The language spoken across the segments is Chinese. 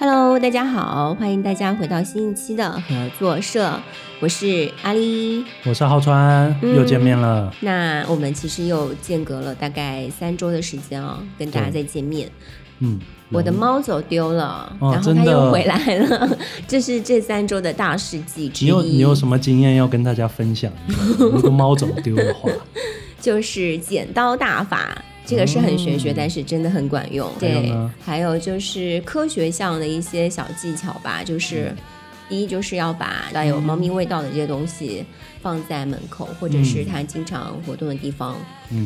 Hello，大家好，欢迎大家回到新一期的合作社，我是阿丽，我是浩川，又见面了。那我们其实又间隔了大概三周的时间哦，跟大家再见面。嗯，我的猫走丢了，然后它又回来了，这是这三周的大事记之一。你有你有什么经验要跟大家分享？如果猫走丢的话，就是剪刀大法。这个是很玄学，但是真的很管用。对，还有就是科学上的一些小技巧吧，就是第一就是要把带有猫咪味道的这些东西放在门口，或者是它经常活动的地方，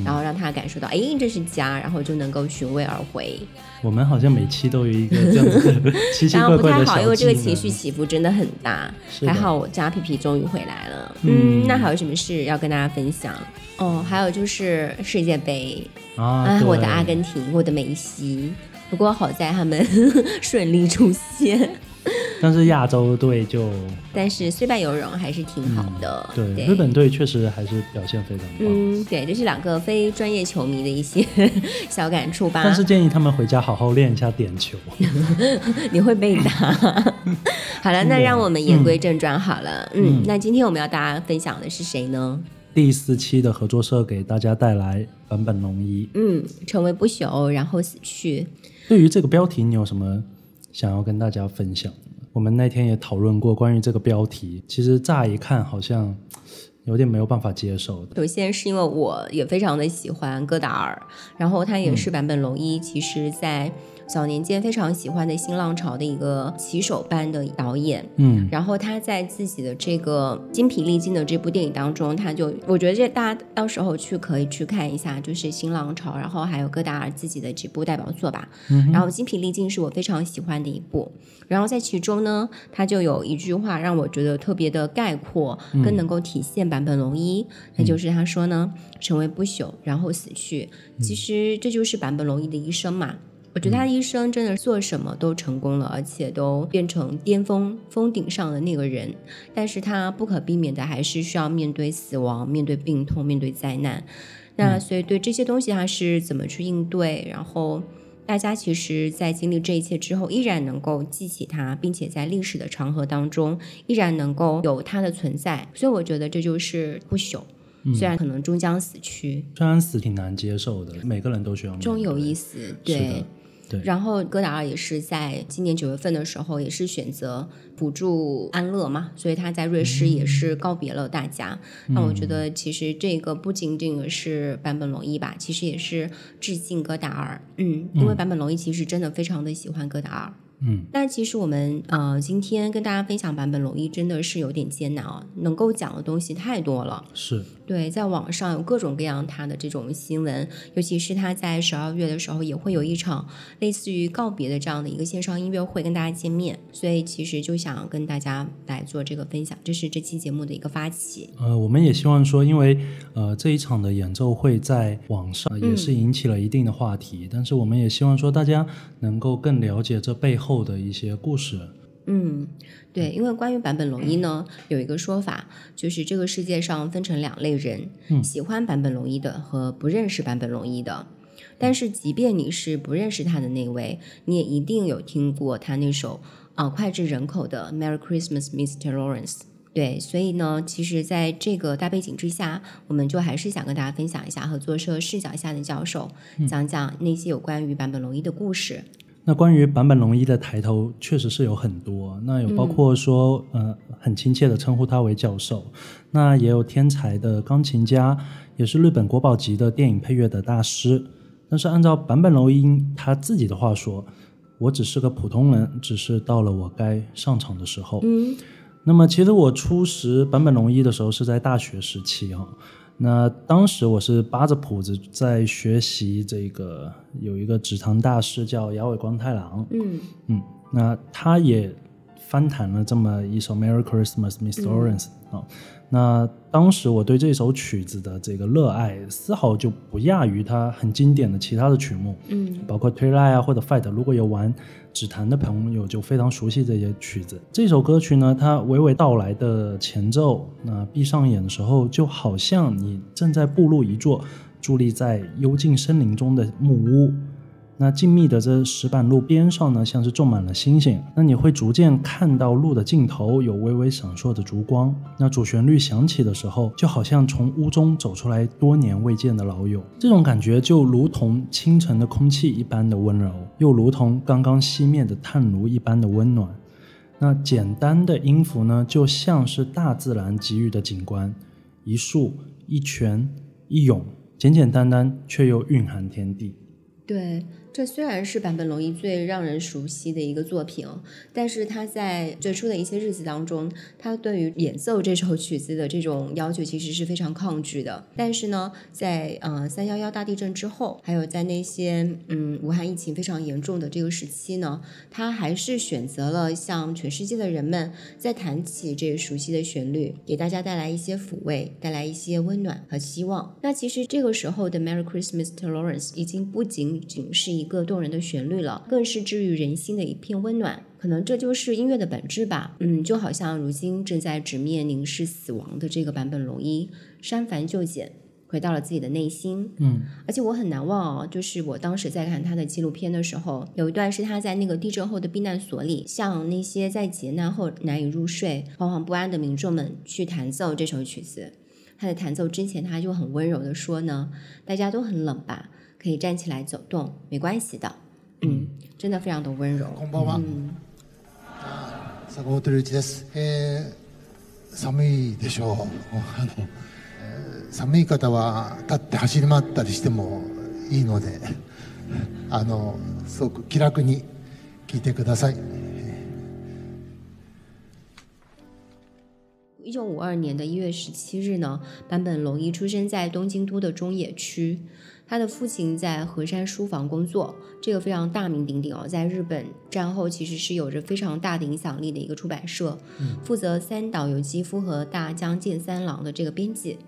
然后让它感受到，哎，这是家，然后就能够寻味而回。我们好像每期都有一个这样的 奇奇怪怪的不太好，因为这个情绪起伏真的很大。还好我家皮皮终于回来了。嗯，那还有什么事要跟大家分享？哦，还有就是世界杯啊，我的阿根廷，我的梅西。不过好在他们 顺利出线。但是亚洲队就，但是虽败犹荣，还是挺好的。对，日本队确实还是表现非常棒。嗯，对，这是两个非专业球迷的一些 小感触吧。但是建议他们回家好好练一下点球。你会被打。好了，那让我们言归正传好了。嗯，那今天我们要大家分享的是谁呢？第四期的合作社给大家带来坂本龙一，嗯，成为不朽，然后死去。对于这个标题，你有什么想要跟大家分享？我们那天也讨论过关于这个标题，其实乍一看好像有点没有办法接受。首先是因为我也非常的喜欢戈达尔，然后他也是坂本龙一，其实在。早年间非常喜欢的新浪潮的一个棋手般的导演，嗯，然后他在自己的这个精疲力尽的这部电影当中，他就我觉得这大家到时候去可以去看一下，就是新浪潮，然后还有戈达尔自己的几部代表作吧，嗯，然后精疲力尽是我非常喜欢的一部，然后在其中呢，他就有一句话让我觉得特别的概括，更能够体现坂本龙一，那就是他说呢，成为不朽，然后死去，其实这就是坂本龙一的一生嘛。我觉得他一生真的做什么都成功了，而且都变成巅峰峰顶上的那个人。但是他不可避免的还是需要面对死亡、面对病痛、面对灾难。那所以对这些东西他是怎么去应对？然后大家其实，在经历这一切之后，依然能够记起它，并且在历史的长河当中，依然能够有它的存在。所以我觉得这就是不朽，虽然可能终将死去，虽然死挺难接受的，每个人都需要终有一死，对。然后戈达尔也是在今年九月份的时候，也是选择补助安乐嘛，所以他在瑞士也是告别了大家。那我觉得其实这个不仅仅是坂本龙一吧，其实也是致敬戈达尔。嗯，因为坂本龙一其实真的非常的喜欢戈达尔。嗯，那其实我们呃今天跟大家分享版本龙一真的是有点艰难啊，能够讲的东西太多了。是对，在网上有各种各样他的这种新闻，尤其是他在十二月的时候也会有一场类似于告别的这样的一个线上音乐会跟大家见面，所以其实就想跟大家来做这个分享，这是这期节目的一个发起。呃，我们也希望说，因为呃这一场的演奏会在网上也是引起了一定的话题，但是我们也希望说大家能够更了解这背后。后的一些故事，嗯，对，因为关于坂本龙一呢，有一个说法，就是这个世界上分成两类人，喜欢坂本龙一的和不认识坂本龙一的。但是，即便你是不认识他的那位，你也一定有听过他那首啊脍炙人口的《Merry Christmas, Mr. Lawrence》。对，所以呢，其实在这个大背景之下，我们就还是想跟大家分享一下合作社视角下的教授，讲讲那些有关于坂本龙一的故事。那关于坂本龙一的抬头，确实是有很多。那有包括说，呃，很亲切的称呼他为教授。那也有天才的钢琴家，也是日本国宝级的电影配乐的大师。但是按照坂本龙一他自己的话说，我只是个普通人，只是到了我该上场的时候。嗯。那么其实我初识坂本龙一的时候是在大学时期啊。那当时我是扒着谱子在学习这个，有一个指弹大师叫雅尾光太郎，嗯。嗯，那他也翻弹了这么一首《Merry Christmas, Miss Lawrence》啊。那当时我对这首曲子的这个热爱，丝毫就不亚于它很经典的其他的曲目，嗯，包括《l i 啊或者《Fight》，如果有玩指弹的朋友就非常熟悉这些曲子。这首歌曲呢，它娓娓道来的前奏，那闭上眼的时候，就好像你正在步入一座伫立在幽静森林中的木屋，那静谧的这石板路边上呢，像是种满了星星。那你会逐渐看到路的尽头有微微闪烁的烛光。那主旋律响起的时候，就好像从屋中走出来多年未见的老友。这种感觉就如同清晨的空气一般的温柔，又如同刚刚熄灭的炭炉一般的温暖。那简单的音符呢，就像是大自然给予的景观，一树、一泉、一涌，简简单单，却又蕴含天地。对。这虽然是坂本龙一最让人熟悉的一个作品，但是他在最初的一些日子当中，他对于演奏这首曲子的这种要求其实是非常抗拒的。但是呢，在呃三幺幺大地震之后，还有在那些嗯武汉疫情非常严重的这个时期呢，他还是选择了向全世界的人们再弹起这熟悉的旋律，给大家带来一些抚慰，带来一些温暖和希望。那其实这个时候的 Merry Christmas, to Lawrence 已经不仅仅是一一个动人的旋律了，更是治愈人心的一片温暖。可能这就是音乐的本质吧。嗯，就好像如今正在直面凝视死亡的这个版本龙一，删繁就简，回到了自己的内心。嗯，而且我很难忘哦，就是我当时在看他的纪录片的时候，有一段是他在那个地震后的避难所里，向那些在劫难后难以入睡、惶惶不安的民众们去弹奏这首曲子。他在弹奏之前，他就很温柔的说呢：“大家都很冷吧。”可以站起来走动，没关系的。嗯，真的非常的温柔。こんばんは。坂本龍一です。えー、寒いでしょう。あの、えー、寒い方は立って走り回ったりしてもいいので、あのすごく気楽に聞いてください。一九五二年的一月十七日呢，坂本龙一出生在东京都的中野区。 他的父亲在和山书房工作，这个非常大名鼎鼎哦，在日本战后其实是有着非常大的影响力的一个出版社，负责三岛由纪夫和大江健三郎的这个编辑。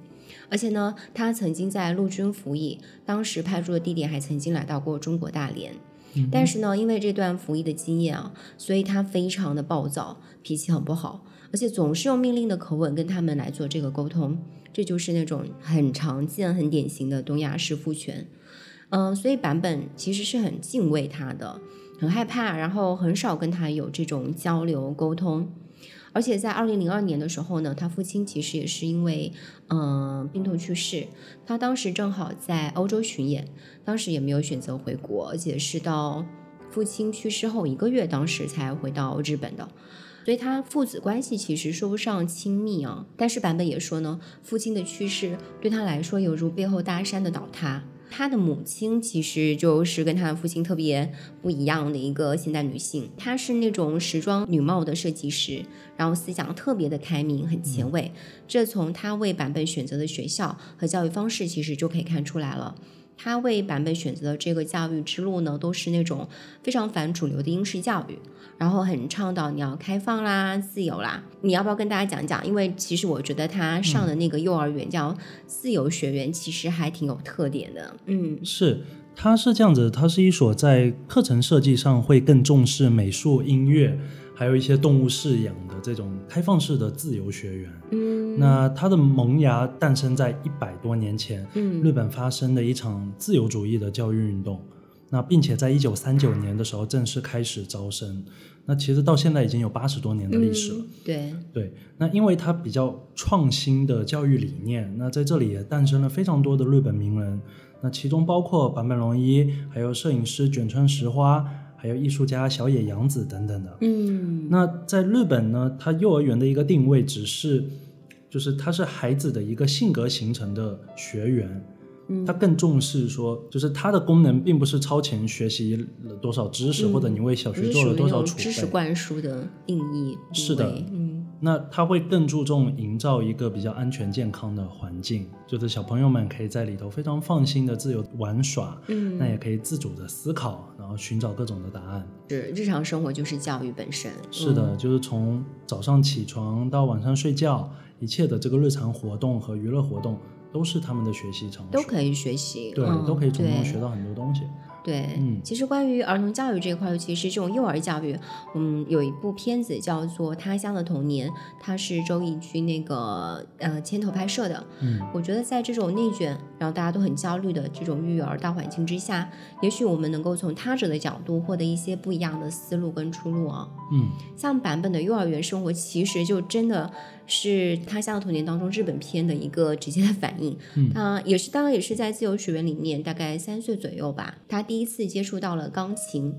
而且呢，他曾经在陆军服役，当时派驻的地点还曾经来到过中国大连。但是呢，因为这段服役的经验啊，所以他非常的暴躁，脾气很不好，而且总是用命令的口吻跟他们来做这个沟通。这就是那种很常见、很典型的东亚式父权，嗯，所以版本其实是很敬畏他的，很害怕，然后很少跟他有这种交流沟通。而且在二零零二年的时候呢，他父亲其实也是因为嗯病痛去世，他当时正好在欧洲巡演，当时也没有选择回国，而且是到父亲去世后一个月，当时才回到日本的。所以他父子关系其实说不上亲密啊，但是版本也说呢，父亲的去世对他来说犹如背后大山的倒塌。他的母亲其实就是跟他的父亲特别不一样的一个现代女性，她是那种时装女帽的设计师，然后思想特别的开明，很前卫。这从他为版本选择的学校和教育方式其实就可以看出来了。他为版本选择的这个教育之路呢，都是那种非常反主流的英式教育，然后很倡导你要开放啦、自由啦。你要不要跟大家讲讲？因为其实我觉得他上的那个幼儿园叫自由学园，其实还挺有特点的。嗯，是，它是这样子，它是一所在课程设计上会更重视美术、音乐。还有一些动物饲养的这种开放式的自由学园，嗯，那它的萌芽诞生在一百多年前，嗯，日本发生的一场自由主义的教育运动，那并且在一九三九年的时候正式开始招生，那其实到现在已经有八十多年的历史了，对。对，那因为它比较创新的教育理念，那在这里也诞生了非常多的日本名人，那其中包括坂本龙一，还有摄影师卷村石花。还有艺术家小野洋子等等的，嗯，那在日本呢，它幼儿园的一个定位只是，就是它是孩子的一个性格形成的学园，嗯，它更重视说，就是它的功能并不是超前学习了多少知识，或者你为小学做了多少储备，知识灌输的定义是的，嗯。那他会更注重营造一个比较安全健康的环境，就是小朋友们可以在里头非常放心的自由玩耍，嗯，那也可以自主的思考，然后寻找各种的答案。是日常生活就是教育本身。是的，就是从早上起床到晚上睡觉，一切的这个日常活动和娱乐活动都是他们的学习场所，都可以学习，对，都可以从中学到很多东西。对，嗯其实关于儿童教育这一块，尤其是这种幼儿教育，嗯，有一部片子叫做《他乡的童年》，它是周轶君那个呃牵头拍摄的。嗯，我觉得在这种内卷，然后大家都很焦虑的这种育儿大环境之下，也许我们能够从他者的角度获得一些不一样的思路跟出路啊。嗯像版本的幼儿园生活，其实就真的是《他乡的童年》当中日本片的一个直接的反应。嗯他也是，当然也是在自由学园里面，大概三岁左右吧，他第一次接触到了钢琴。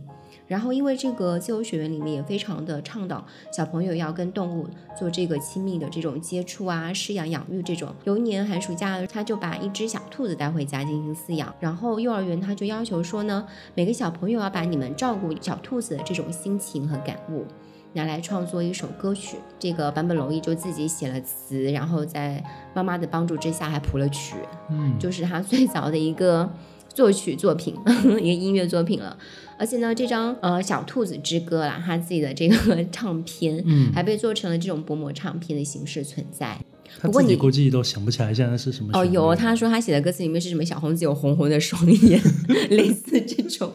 然后，因为这个自由学园里面也非常的倡导小朋友要跟动物做这个亲密的这种接触啊、饲养、养育这种。有一年寒暑假，他就把一只小兔子带回家进行饲养。然后幼儿园他就要求说呢，每个小朋友要把你们照顾小兔子的这种心情和感悟。拿来创作一首歌曲，这个坂本龙一就自己写了词，然后在妈妈的帮助之下还谱了曲，嗯，就是他最早的一个作曲作品，一个音乐作品了。而且呢，这张呃《小兔子之歌》啦，他自己的这个 唱片，嗯还被做成了这种薄膜唱片的形式存在。他自己不过你估计都想不起来现在是什么哦，有他说他写的歌词里面是什么小红子有红红的双眼，类似这种，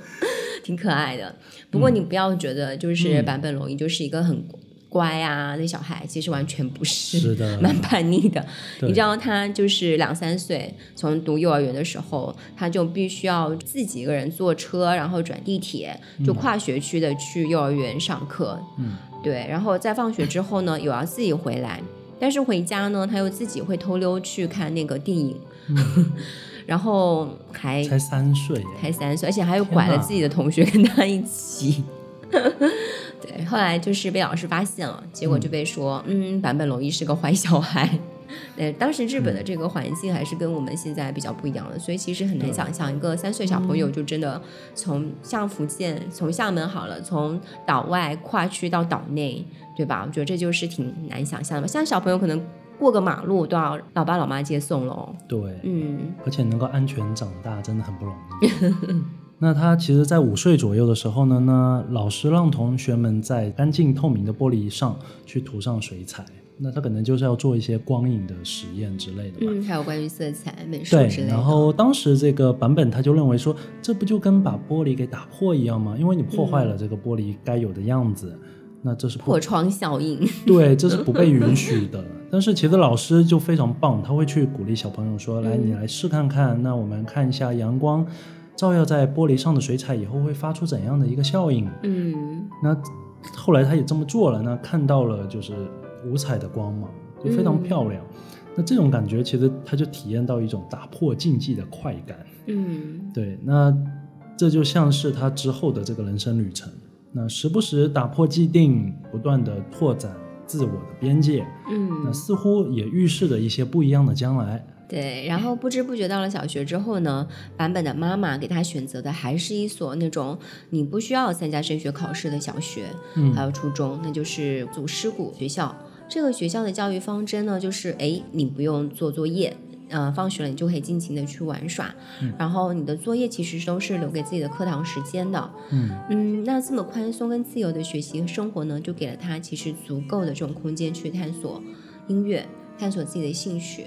挺可爱的。不过你不要觉得就是嗯坂本龙一就是一个很乖啊那小孩，其实完全不是，是的蛮叛逆的。你知道他就是两三岁，从读幼儿园的时候，他就必须要自己一个人坐车，然后转地铁，就跨学区的去幼儿园上课。嗯，对，然后在放学之后呢，有要自己回来，但是回家呢，他又自己会偷溜去看那个电影，然后还才三岁，才三岁，而且还有拐了自己的同学跟他一起。对，后来就是被老师发现了，结果就被说，嗯，坂本龙一是个坏小孩。对，当时日本的这个环境还是跟我们现在比较不一样的，所以其实很难想象一个三岁小朋友就真的从像福建，从厦门好了，从岛外跨区到岛内，对吧？我觉得这就是挺难想象的吧。现在小朋友可能过个马路都要老爸老妈接送喽。对，嗯而且能够安全长大真的很不容易。那他其实，在五岁左右的时候呢，那老师让同学们在干净透明的玻璃上去涂上水彩，那他可能就是要做一些光影的实验之类的吧。嗯，还有关于色彩、美术对之类，的。然后当时这个版本他就认为说，这不就跟把玻璃给打破一样吗？因为你破坏了这个玻璃该有的样子，那这是破窗效应。对，这是不被允许的。但是其实老师就非常棒，他会去鼓励小朋友说：“来，你来试看看。那我们看一下阳光照耀在玻璃上的水彩以后会发出怎样的一个效应。嗯那后来他也这么做了，那看到了就是五彩的光芒，就非常漂亮。那这种感觉其实他就体验到一种打破禁忌的快感。嗯对，那这就像是他之后的这个人生旅程。那时不时打破既定，不断的拓展自我的边界，嗯那嗯，似乎也预示着一些不一样的将来。对。然后不知不觉到了小学之后呢，版本的妈妈给他选择的还是一所那种你不需要参加升学考试的小学，嗯还有初中，那就是祖师谷学校。这个学校的教育方针呢，就是哎，你不用做作业，呃，放学了你就可以尽情的去玩耍，然后你的作业其实都是留给自己的课堂时间的。嗯嗯，那这么宽松跟自由的学习和生活呢，就给了他其实足够的这种空间去探索音乐，探索自己的兴趣。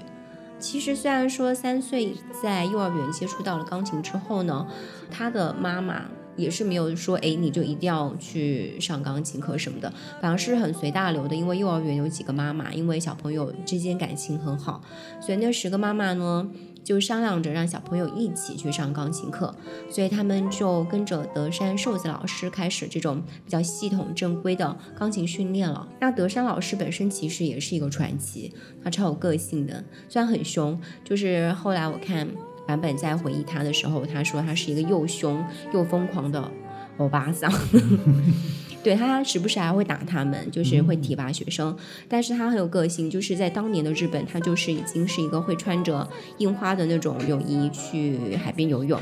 其实虽然说三岁在幼儿园接触到了钢琴之后呢，他的妈妈也是没有说，哎，你就一定要去上钢琴课什么的，反而是很随大流的。因为幼儿园有几个妈妈，因为小朋友之间感情很好，所以那十个妈妈呢就商量着让小朋友一起去上钢琴课。所以他们就跟着德山寿子老师开始这种比较系统正规的钢琴训练了。那德山老师本身其实也是一个传奇，他超有个性的，虽然很凶，就是后来我看版本在回忆他的时候，他说他是一个又凶又疯狂的欧巴桑。对他时不时还会打他们，就是会体罚学生，但是他很有个性，就是在当年的日本，他就是已经是一个会穿着印花的那种泳衣去海边游泳，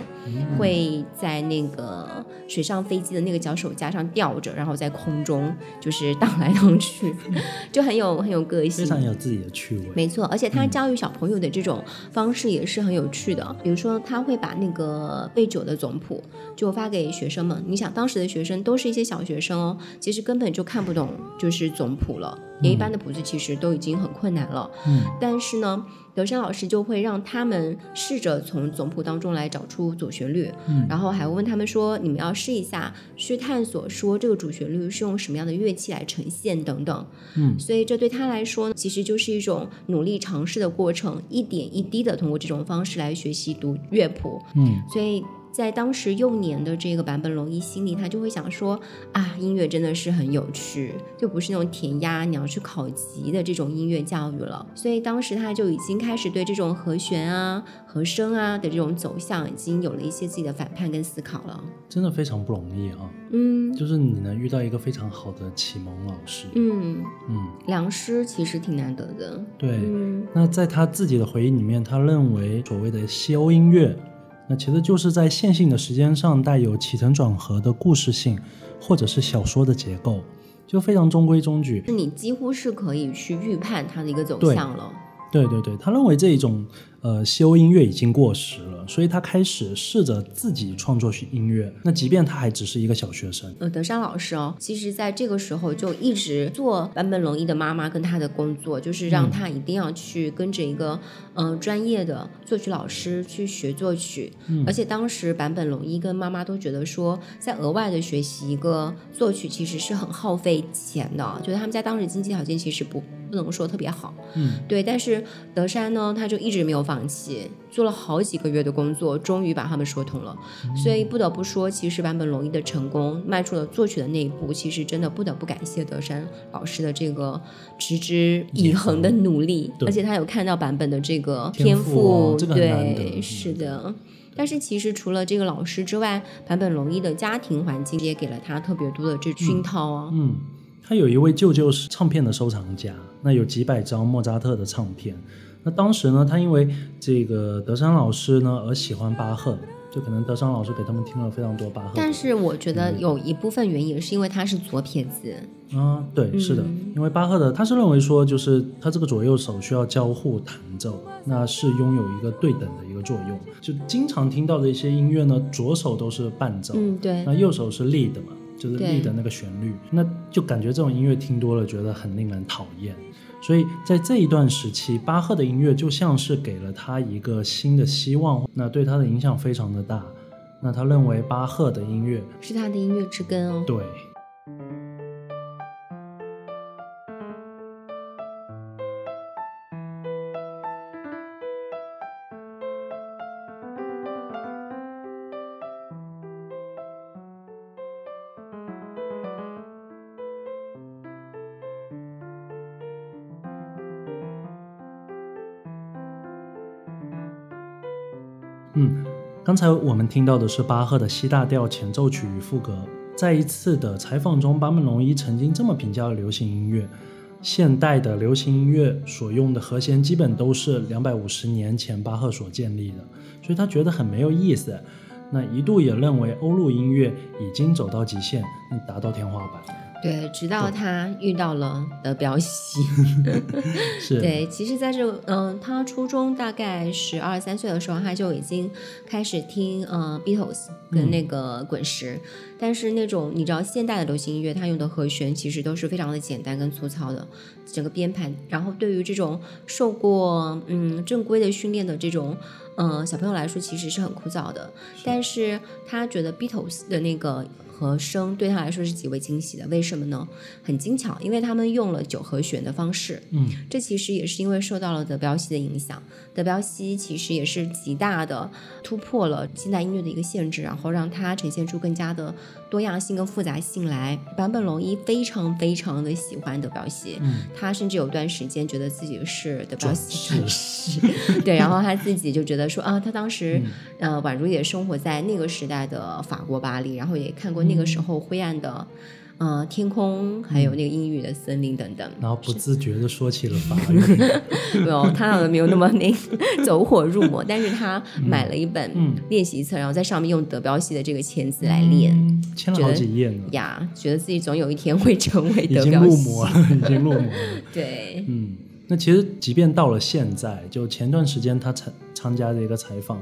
会在那个水上飞机的那个脚手架上吊着，然后在空中就是荡来荡去，就很有很有个性非。常有自己的趣味。没错，而且他教育小朋友的这种方式也是很有趣的。比如说，他会把那个背酒的总谱就发给学生们。你想，当时的学生都是一些小学生哦，呢，其实根本就看不懂就是总谱了，连一般的谱子其实都已经很困难了。嗯，但是呢，德山老师就会让他们试着从总谱当中来找出主旋律，嗯然后还会问他们说，你们要试一下去探索说这个主旋律是用什么样的乐器来呈现等等。嗯所以这对他来说，其实就是一种努力尝试的过程，一点一滴的通过这种方式来学习读乐谱。嗯所以在当时幼年的这个版本龙一心里，他就会想说啊，音乐真的是很有趣，就不是那种填鸭你要去考级的这种音乐教育了。所以当时他就已经开始对这种和弦啊、和声啊的这种走向，已经有了一些自己的反叛跟思考了。真的非常不容易啊！嗯就是你能遇到一个非常好的启蒙老师，嗯，嗯，良师其实挺难得的。对。嗯那在他自己的回忆里面，他认为所谓的西欧音乐，那其实就是在线性的时间上带有起承转合的故事性，或者是小说的结构，就非常中规中矩。那你几乎是可以去预判它的一个走向了。对对对，他认为这一种呃西欧音乐已经过时了，所以他开始试着自己创作音乐。那即便他还只是一个小学生，呃，德山老师哦，其实在这个时候就一直做坂本龙一的妈妈跟他的工作，就是让他一定要去跟着一个嗯、呃专业的作曲老师去学作曲。而且当时坂本龙一跟妈妈都觉得说，在额外的学习一个作曲其实是很耗费钱的，觉得他们家当时经济条件其实不不能说特别好。嗯，对，但是德山呢，他就一直没有放弃，做了好几个月的工作，终于把他们说通了。所以不得不说，其实坂本龙一的成功迈出了作曲的那一步，其实真的不得不感谢德山老师的这个持之以恒的努力，而且他有看到版本的这个天赋对，嗯是的。但是其实除了这个老师之外，坂本龙一的家庭环境也给了他特别多的这熏陶哦。嗯，他有一位舅舅是唱片的收藏家，那有几百张莫扎特的唱片。那当时呢，他因为这个德山老师呢而喜欢巴赫，就可能德山老师给他们听了非常多巴赫。但是我觉得有一部分原因是因为他是左撇子，啊，对，是的，嗯因为巴赫的他是认为说，就是他这个左右手需要交互弹奏，那是拥有一个对等的一个作用。就经常听到的一些音乐呢，左手都是伴奏，嗯，对那，右手是 lead 嘛，就是对 lead 那个旋律，那就感觉这种音乐听多了，觉得很令人讨厌。所以在这一段时期，巴赫的音乐就像是给了他一个新的希望，那对他的影响非常的大。那他认为巴赫的音乐，是他的音乐之根哦。对，刚才我们听到的是巴赫的 C 大调前奏曲与副歌。在一次的采访中，坂本龙一曾经这么评价流行音乐：现代的流行音乐所用的和弦基本都是两百五十年前巴赫所建立的，所以他觉得很没有意思。那一度也认为欧陆音乐已经走到极限，达到天花板。对，直到他遇到了德彪西。是，对，其实在这个，嗯、他初中大概十二三岁的时候，他就已经开始听呃 Beatles 跟那个滚石，但是那种你知道现代的流行音乐，它用的和弦其实都是非常的简单跟粗糙的，整个编排，然后对于这种受过嗯正规的训练的这种。嗯，小朋友来说其实是很枯燥的，但是他觉得 Beatles 的那个和声对他来说是极为惊喜的。为什么呢？很精巧，因为他们用了九和弦的方式。嗯，这其实也是因为受到了德彪西的影响。德彪西其实也是极大的突破了现代音乐的一个限制，然后让它呈现出更加的多样性跟复杂性来。坂本龙一非常非常的喜欢德彪西，嗯他甚至有段时间觉得自己是德彪西转世，对，然后他自己就觉得说啊，他当时、呃宛如也生活在那个时代的法国巴黎，然后也看过那个时候灰暗的。呃，天空，还有那个阴雨的森林等等，然后不自觉的说起了法 语。没有，他好像没有那么那走火入魔，但是他买了一本嗯练习册，然后在上面用德彪西的这个签字来练嗯签了好几页呢，呀，觉得自己总有一天会成为已经入德彪西。魔了，已经入魔了。对，嗯，那其实即便到了现在，就前段时间他参参加的一个采访，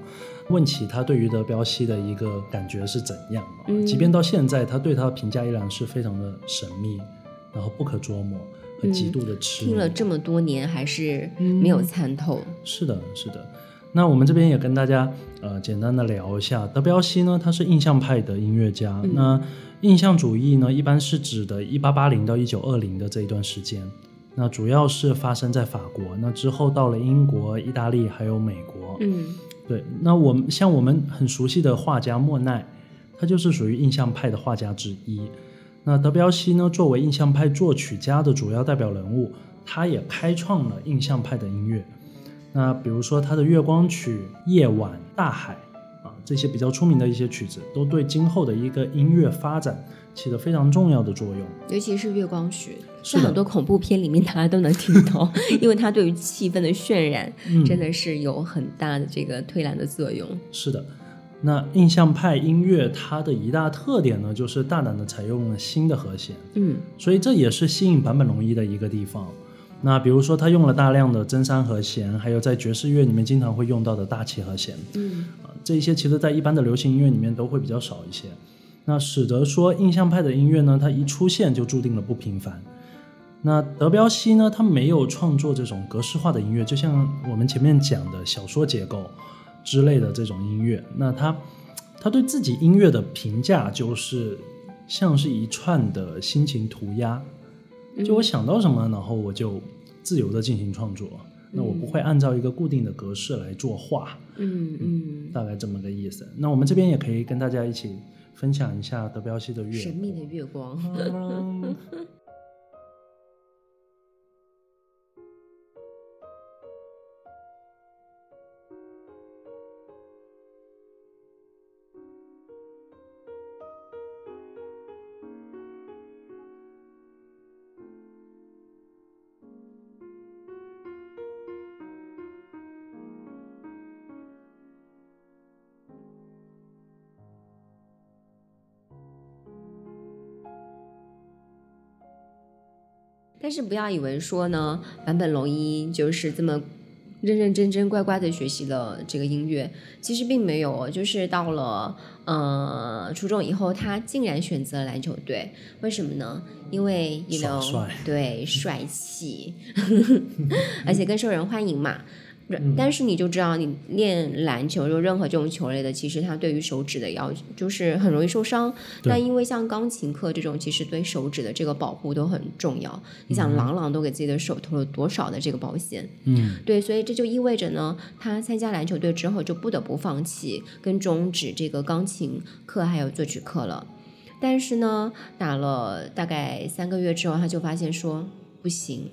问起他对于德彪西的一个感觉是怎样嘛？嗯即便到现在，他对他的评价依然是非常的神秘，然后不可捉摸和极度的痴迷。听了这么多年还是没有参透。是的，是的。那我们这边也跟大家呃简单的聊一下，德彪西呢，他是印象派的音乐家。那印象主义呢，一般是指的1880到1920的这一段时间。那主要是发生在法国，那之后到了英国、意大利还有美国。嗯对，那我们像我们很熟悉的画家莫奈，他就是属于印象派的画家之一。那德彪西呢，作为印象派作曲家的主要代表人物，他也开创了印象派的音乐。那比如说他的《月光曲》《夜晚》《大海》啊，这些比较出名的一些曲子，都对今后的一个音乐发展起了非常重要的作用。尤其是月光曲，是很多恐怖片里面大家都能听到，因为它对于气氛的渲染、嗯真的是有很大的这个推澜的作用。是的，那印象派音乐它的一大特点呢，就是大胆的采用了新的和弦。嗯所以这也是吸引坂本龙一的一个地方。那比如说，他用了大量的真三和弦，还有在爵士乐里面经常会用到的大七和弦嗯啊，这一些其实在一般的流行音乐里面都会比较少一些。那使得说印象派的音乐呢，它一出现就注定了不平凡。那德彪西呢，他没有创作这种格式化的音乐，就像我们前面讲的小说结构之类的这种音乐。那他他对自己音乐的评价就是像是一串的心情涂鸦，就我想到什么，然后我就自由的进行创作。那我不会按照一个固定的格式来作画，嗯嗯，大概这么个意思。那我们这边也可以跟大家一起分享一下德彪西的乐神秘的月光。但是不要以为说呢，坂本龙一就是这么认认真真、乖乖的学习了这个音乐，其实并没有哦。就是到了呃初中以后，他竟然选择了篮球队，为什么呢？因为一流耍帅对 帅气，而且更受人欢迎嘛。嗯但是你就知道，你练篮球就任何这种球类的，其实它对于手指的要求就是很容易受伤。对但因为像钢琴课这种，其实对手指的这个保护都很重要。你想，朗朗都给自己的手投了多少的这个保险？嗯，对，所以这就意味着呢，他参加篮球队之后就不得不放弃跟终止这个钢琴课还有作曲课了。但是呢，打了大概三个月之后，他就发现说不行，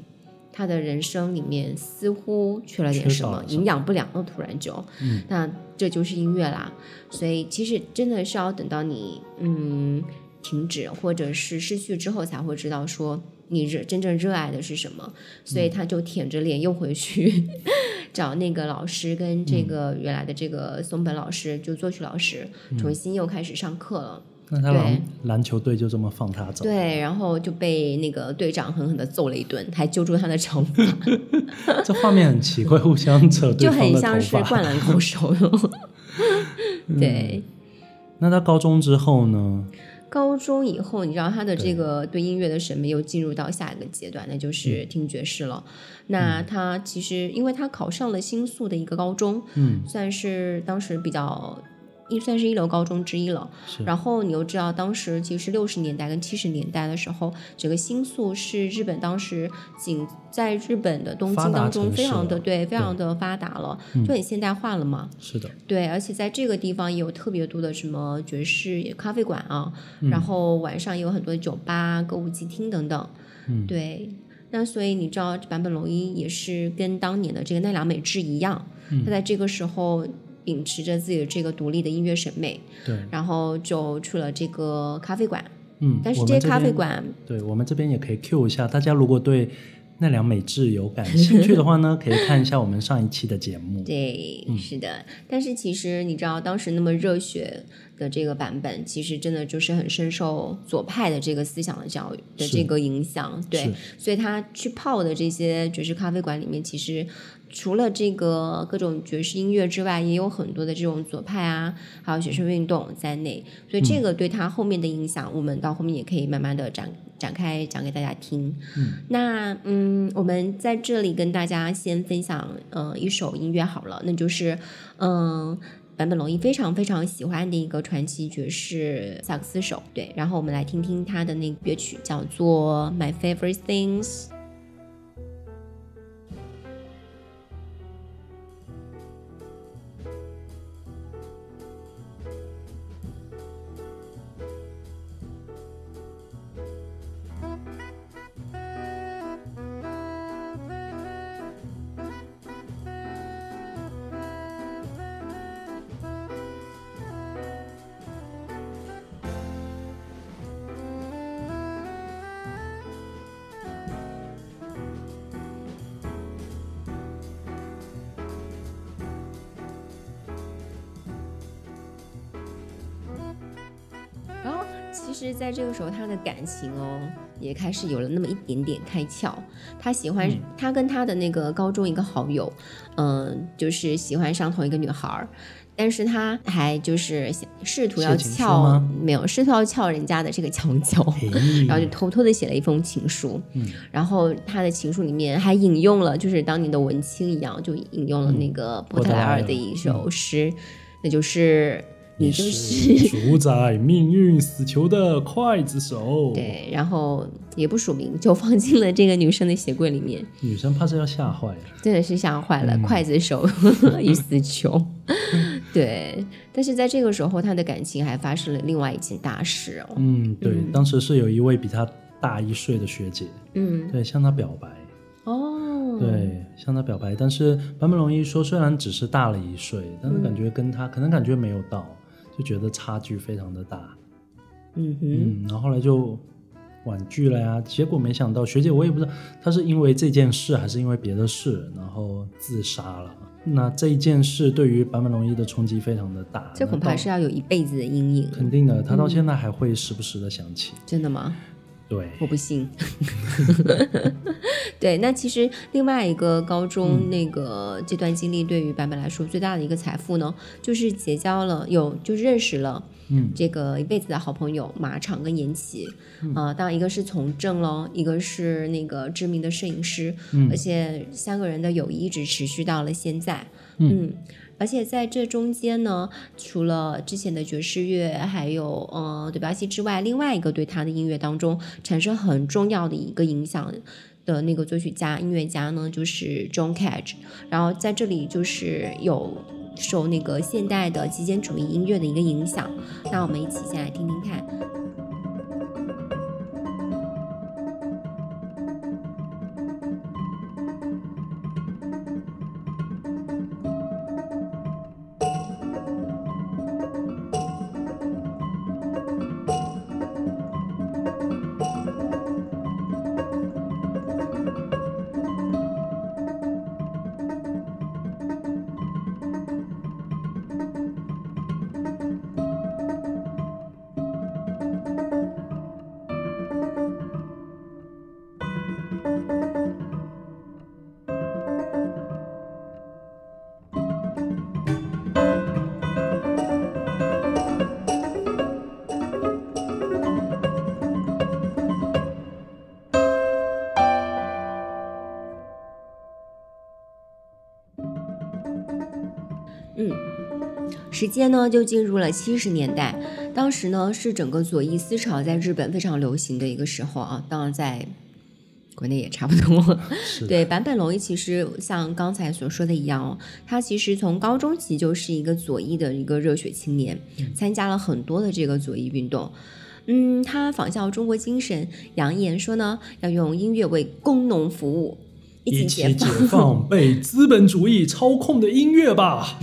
他的人生里面似乎缺了点什么，营养不良了，突然就，嗯那这就是音乐啦。所以其实真的是要等到你嗯停止或者是失去之后，才会知道说你热真正热爱的是什么。所以他就舔着脸又回去 找那个老师，跟这个原来的这个松本老师，就作曲老师，重新又开始上课了。那他对篮篮球队就这么放他走，对，然后就被那个队长狠狠的揍了一顿，还揪住他的长发，这画面很奇怪，互相扯对就很像是。灌篮高手。对，那他高中之后呢？高中以后，你知道他的这个对音乐的审美又进入到下一个阶段，那嗯就是听爵士了。那他其实因为他考上了新宿的一个高中，嗯，算是当时比较。一算是一流高中之一了，是然后你又知道，当时其实六十年代跟七十年代的时候，整个新宿是日本当时仅在日本的东京当中非常的对，非常的发达了，就很现代化了嘛。是的，对，而且在这个地方也有特别多的什么爵士咖啡馆啊，嗯然后晚上也有很多的酒吧、歌舞伎厅等等。嗯对。那所以你知道，坂本龙一也是跟当年的这个奈良美智一样，嗯他在这个时候秉持着自己的这个独立的音乐审美，对，然后就去了这个咖啡馆。嗯，但是这些咖啡馆，对我们这边也可以 Q 一下，大家如果对奈良美智有感兴趣的话呢，可以看一下我们上一期的节目。对，嗯是的。但是其实你知道，当时那么热血，的这个版本，其实真的就是很深受左派的这个思想的教育的这个影响，对，所以他去泡的这些爵士咖啡馆里面，其实除了这个各种爵士音乐之外，也有很多的这种左派啊，还有学生运动在内，所以这个对他后面的影响，我们到后面也可以慢慢的展展开讲给大家听。嗯那嗯，我们在这里跟大家先分享呃一首音乐好了，那就是嗯。坂本龙一非常非常喜欢的一个传奇爵士萨克斯手，对，然后我们来听听他的那个乐曲，叫做《My Favorite Things》。在这个时候，他的感情哦，也开始有了那么一点点开窍。他喜欢、他跟他的那个高中一个好友，嗯、就是喜欢上同一个女孩儿，但是他还就是想试图要撬，没有试图要撬人家的这个墙角。然后就偷偷的写了一封情书，然后他的情书里面还引用了，就是当年的文青一样，就引用了那个波特莱尔的一首诗，那就是你就是主宰命运死囚的刽子手。，对，然后也不署名，就放进了这个女生的鞋柜里面，女生怕是要吓坏了。真的是吓坏了，刽子手 与死囚。对，但是在这个时候，他的感情还发生了另外一件大事哦。嗯，对，当时是有一位比他大一岁的学姐，嗯，对，向他表白。哦，，对，向他表白，但是坂本龙一说，虽然只是大了一岁，但是感觉跟他、可能感觉没有到，就觉得差距非常的大。嗯哼，嗯，然后后来就婉拒了呀。结果没想到学姐，我也不知道她是因为这件事还是因为别的事，然后自杀了。那这一件事对于坂本龙一的冲击非常的大，这恐怕是要有一辈子的阴影。肯定的，他到现在还会时不时的想起。真的吗？对，我不信。对，那其实另外一个高中那个这段经历，对于版本来说最大的一个财富呢，就是结交了有就认识了，嗯，这个一辈子的好朋友马场跟严琦，啊、当然一个是从政咯，一个是那个知名的摄影师，而且三个人的友谊一直持续到了现在，嗯。而且在这中间呢，除了之前的爵士乐，还有呃对巴西之外，另外一个对他的音乐当中产生很重要的一个影响的那个作曲家、音乐家呢，就是 John Cage。然后在这里就是有受那个现代的极简主义音乐的一个影响。那我们一起先来听听看。间呢就进入了七十年代，当时呢是整个左翼思潮在日本非常流行的一个时候啊，当然在国内也差不多。对，坂本龙一其实像刚才所说的一样哦，他其实从高中起就是一个左翼的一个热血青年，参加了很多的这个左翼运动。嗯，他仿效中国精神，扬言说呢，要用音乐为工农服务，一起一解放。被资本主义操控的音乐吧！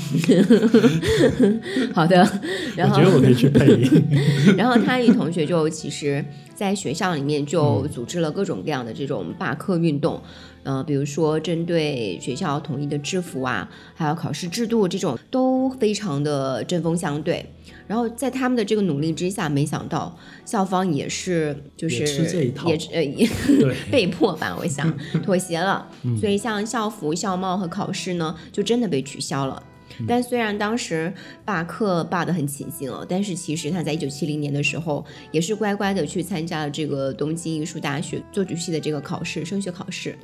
好的，然后我觉得我可以去配音。然后他一同学就其实在学校里面就组织了各种各样的这种罢课运动，呃，比如说针对学校统一的制服啊，还有考试制度这种，都都非常的针锋相对。然后在他们的这个努力之下，没想到校方也是就是也吃这一套也呃也 被迫吧，我想妥协了。所以像校服、校帽和考试呢，就真的被取消了。但虽然当时罢课罢得很起劲哦，但是其实他在一九七零年的时候，也是乖乖的去参加了这个东京艺术大学作曲系的这个考试，升学考试。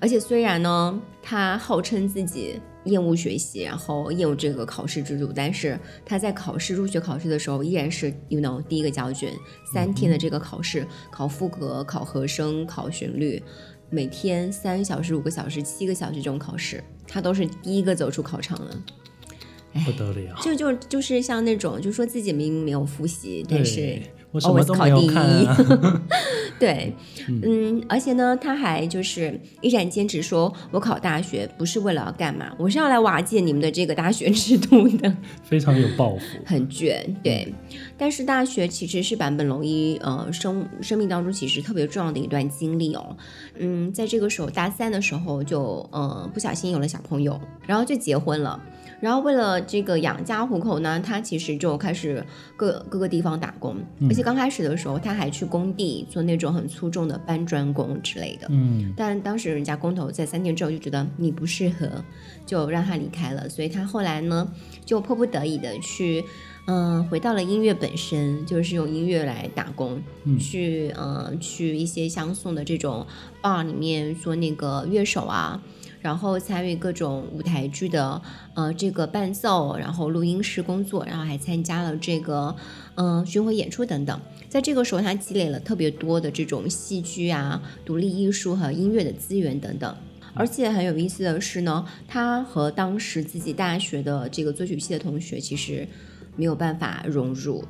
而且虽然呢，他号称自己厌恶学习，然后厌恶这个考试制度，但是他在考试入学考试的时候，依然是 you know 第一个交卷，三天的这个考试，考副格、考和声、考旋律，每天三小时、五个小时、七个小时这种考试，他都是第一个走出考场的。不得了，就就就是像那种，就说自己明明没有复习，但是对我什么都没有看、啊。对，嗯，而且呢，他还就是依然坚持说，我考大学不是为了要干嘛，我是要来瓦解你们的这个大学制度的，非常有抱负，很卷。对，但是大学其实是坂本龙一呃生生命当中其实特别重要的一段经历哦。嗯，在这个时候大三的时候就呃不小心有了小朋友，然后就结婚了。然后为了这个养家糊口呢，他其实就开始各各个地方打工，而且刚开始的时候他还去工地做那种很粗重的搬砖工之类的。嗯，但当时人家工头在三天之后就觉得你不适合，就让他离开了。所以他后来呢，就迫不得已的去，嗯、回到了音乐本身，就是用音乐来打工，去呃去一些相送的这种 bar 里面做那个乐手啊。然后参与各种舞台剧的呃这个伴奏，然后录音室工作，然后还参加了这个嗯、巡回演出等等。在这个时候，他积累了特别多的这种戏剧啊、独立艺术和音乐的资源等等。而且很有意思的是呢，他和当时自己大学的这个作曲系的同学其实没有办法融入。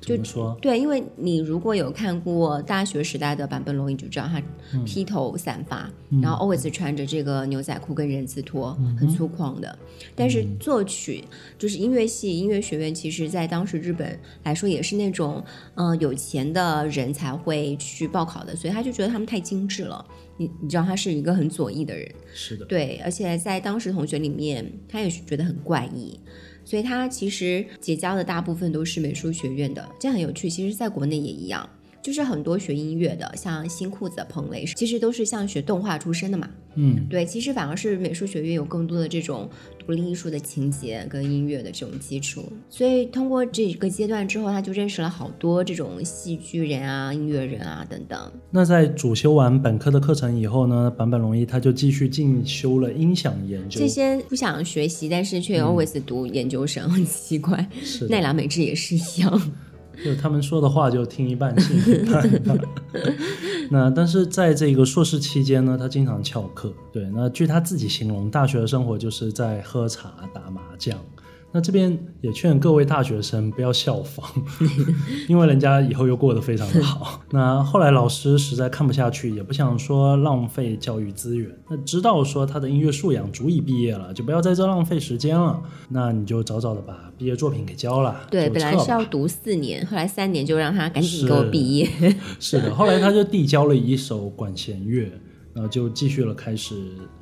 怎么说？对，因为你如果有看过大学时代的坂本龙一，就知道他披头散发，然后 always 穿着这个牛仔裤跟人字拖，很粗犷的。但是作曲就是音乐系、音乐学院，其实在当时日本来说也是那种嗯、呃有钱的人才会去报考的，所以他就觉得他们太精致了。你你知道他是一个很左翼的人，是的，对，而且在当时同学里面，他也是觉得很怪异，所以他其实结交的大部分都是美术学院的，这很有趣。其实，在国内也一样，就是很多学音乐的，像新裤子、彭磊，其实都是像学动画出身的嘛。嗯，对，其实反而是美术学院有更多的这种独立艺术的情节跟音乐的这种基础，所以通过这个阶段之后，他就认识了好多这种戏剧人啊、音乐人啊等等。那在主修完本科的课程以后呢，坂本龙一他就继续进修了音响研究这。些不想学习，但是却 always 读研究生，很 奇怪。是奈良美智也是一样。就他们说的话就听一半信一半。那但是在这个硕士期间呢，他经常翘课。对，那据他自己形容，大学的生活就是在喝茶、打麻将。那这边也劝各位大学生不要效仿，因为人家以后又过得非常的好。那后来老师实在看不下去，也不想说浪费教育资源，那知道说他的音乐素养足以毕业了，就不要在这浪费时间了。那你就早早的把毕业作品给交了。对，本来是要读四年，后来三年就让他赶紧给我毕业。是的，后来他就递交了一首管弦乐，然后就继续了开始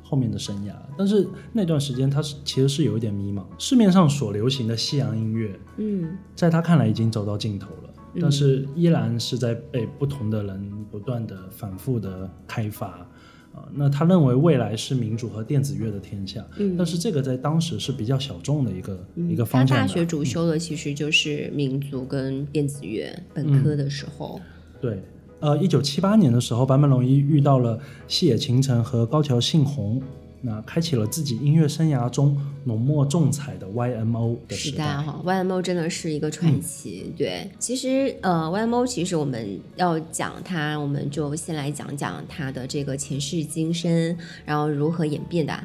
后面的生涯。但是那段时间他是其实是有一点迷茫，市面上所流行的西洋音乐，嗯，在他看来已经走到尽头了，但是依然是在被不同的人不断的反复的开发。啊，那他认为未来是民主和电子乐的天下，嗯但是这个在当时是比较小众的一个、一个方向他。大学主修的其实就是民族跟电子乐，本科的时候。对，呃，一九七八年的时候，坂本龙一遇到了细野晴臣和高桥幸宏，那开启了自己音乐生涯中浓墨重彩的 YMO 的时时代。嗯哈，YMO 真的是一个传奇。对，其实呃，YMO 其实我们要讲它，我们就先来讲讲它的这个前世今生，然后如何演变的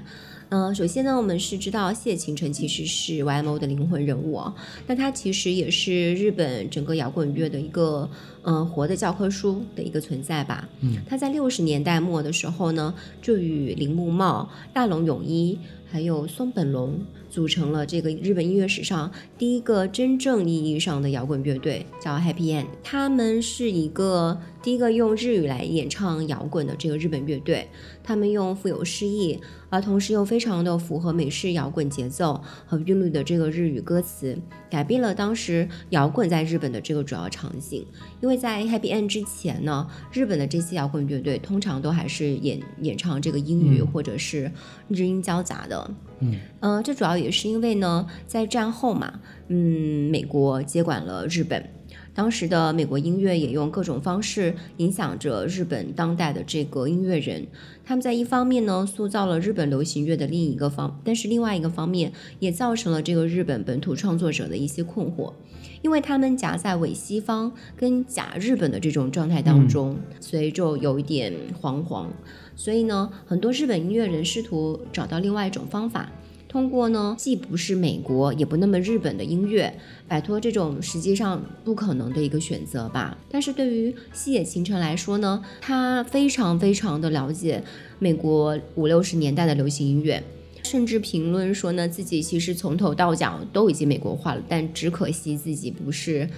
啊。嗯、首先呢，我们是知道谢晴臣其实是 YMO 的灵魂人物哦，那他其实也是日本整个摇滚乐的一个嗯，活的教科书的一个存在吧。嗯，他在六十年代末的时候呢，就与铃木茂、大龙泳衣还有松本龙组成了这个日本音乐史上第一个真正意义上的摇滚乐队，叫 Happy End。他们是一个第一个用日语来演唱摇滚的这个日本乐队。他们用富有诗意，而同时又非常的符合美式摇滚节奏和韵律的这个日语歌词，改变了当时摇滚在日本的这个主要场景。因为在 Happy End 之前呢，日本的这些摇滚乐队通常都还是演演唱这个英语或者是日英交杂的。嗯，呃，这主要也是因为呢，在战后嘛，嗯，美国接管了日本。当时的美国音乐也用各种方式影响着日本当代的这个音乐人，他们在一方面呢塑造了日本流行乐的另一个方，但是另外一个方面也造成了这个日本本土创作者的一些困惑，因为他们夹在伪西方跟假日本的这种状态当中，所以就有一点惶惶，所以呢，很多日本音乐人试图找到另外一种方法。通过呢，既不是美国，也不那么日本的音乐，摆脱这种实际上不可能的一个选择吧。但是对于西野晴臣来说呢，他非常非常的了解美国五六十年代的流行音乐，甚至评论说呢，自己其实从头到脚都已经美国化了，但只可惜自己不是。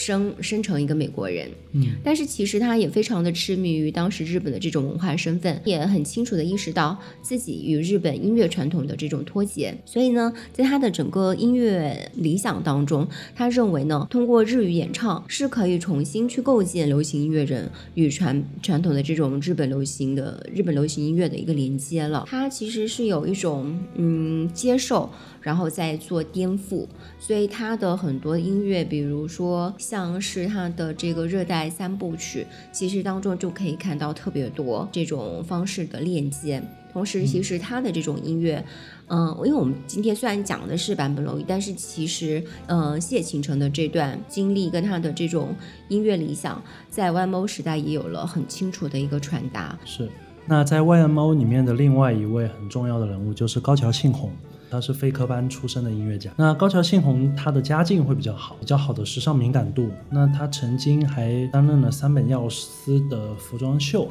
生生成一个美国人，嗯，但是其实他也非常的痴迷于当时日本的这种文化身份，也很清楚的意识到自己与日本音乐传统的这种脱节，所以呢，在他的整个音乐理想当中，他认为呢，通过日语演唱是可以重新去构建流行音乐人与传传统的这种日本流行的日本流行音乐的一个连接了。他其实是有一种嗯接受。然后再做颠覆，所以他的很多音乐，比如说像是他的这个热带三部曲，其实当中就可以看到特别多这种方式的链接。同时，其实他的这种音乐，嗯，因为我们今天虽然讲的是坂本龙一，但是其实，嗯，谢倾城的这段经历跟他的这种音乐理想，在 YMO 时代也有了很清楚的一个传达。是，那在 YMO 里面的另外一位很重要的人物就是高桥幸宏。他是非科班出身的音乐家。那高桥幸宏，他的家境会比较好，比较好的时尚敏感度。那他曾经还担任了三本耀司的服装秀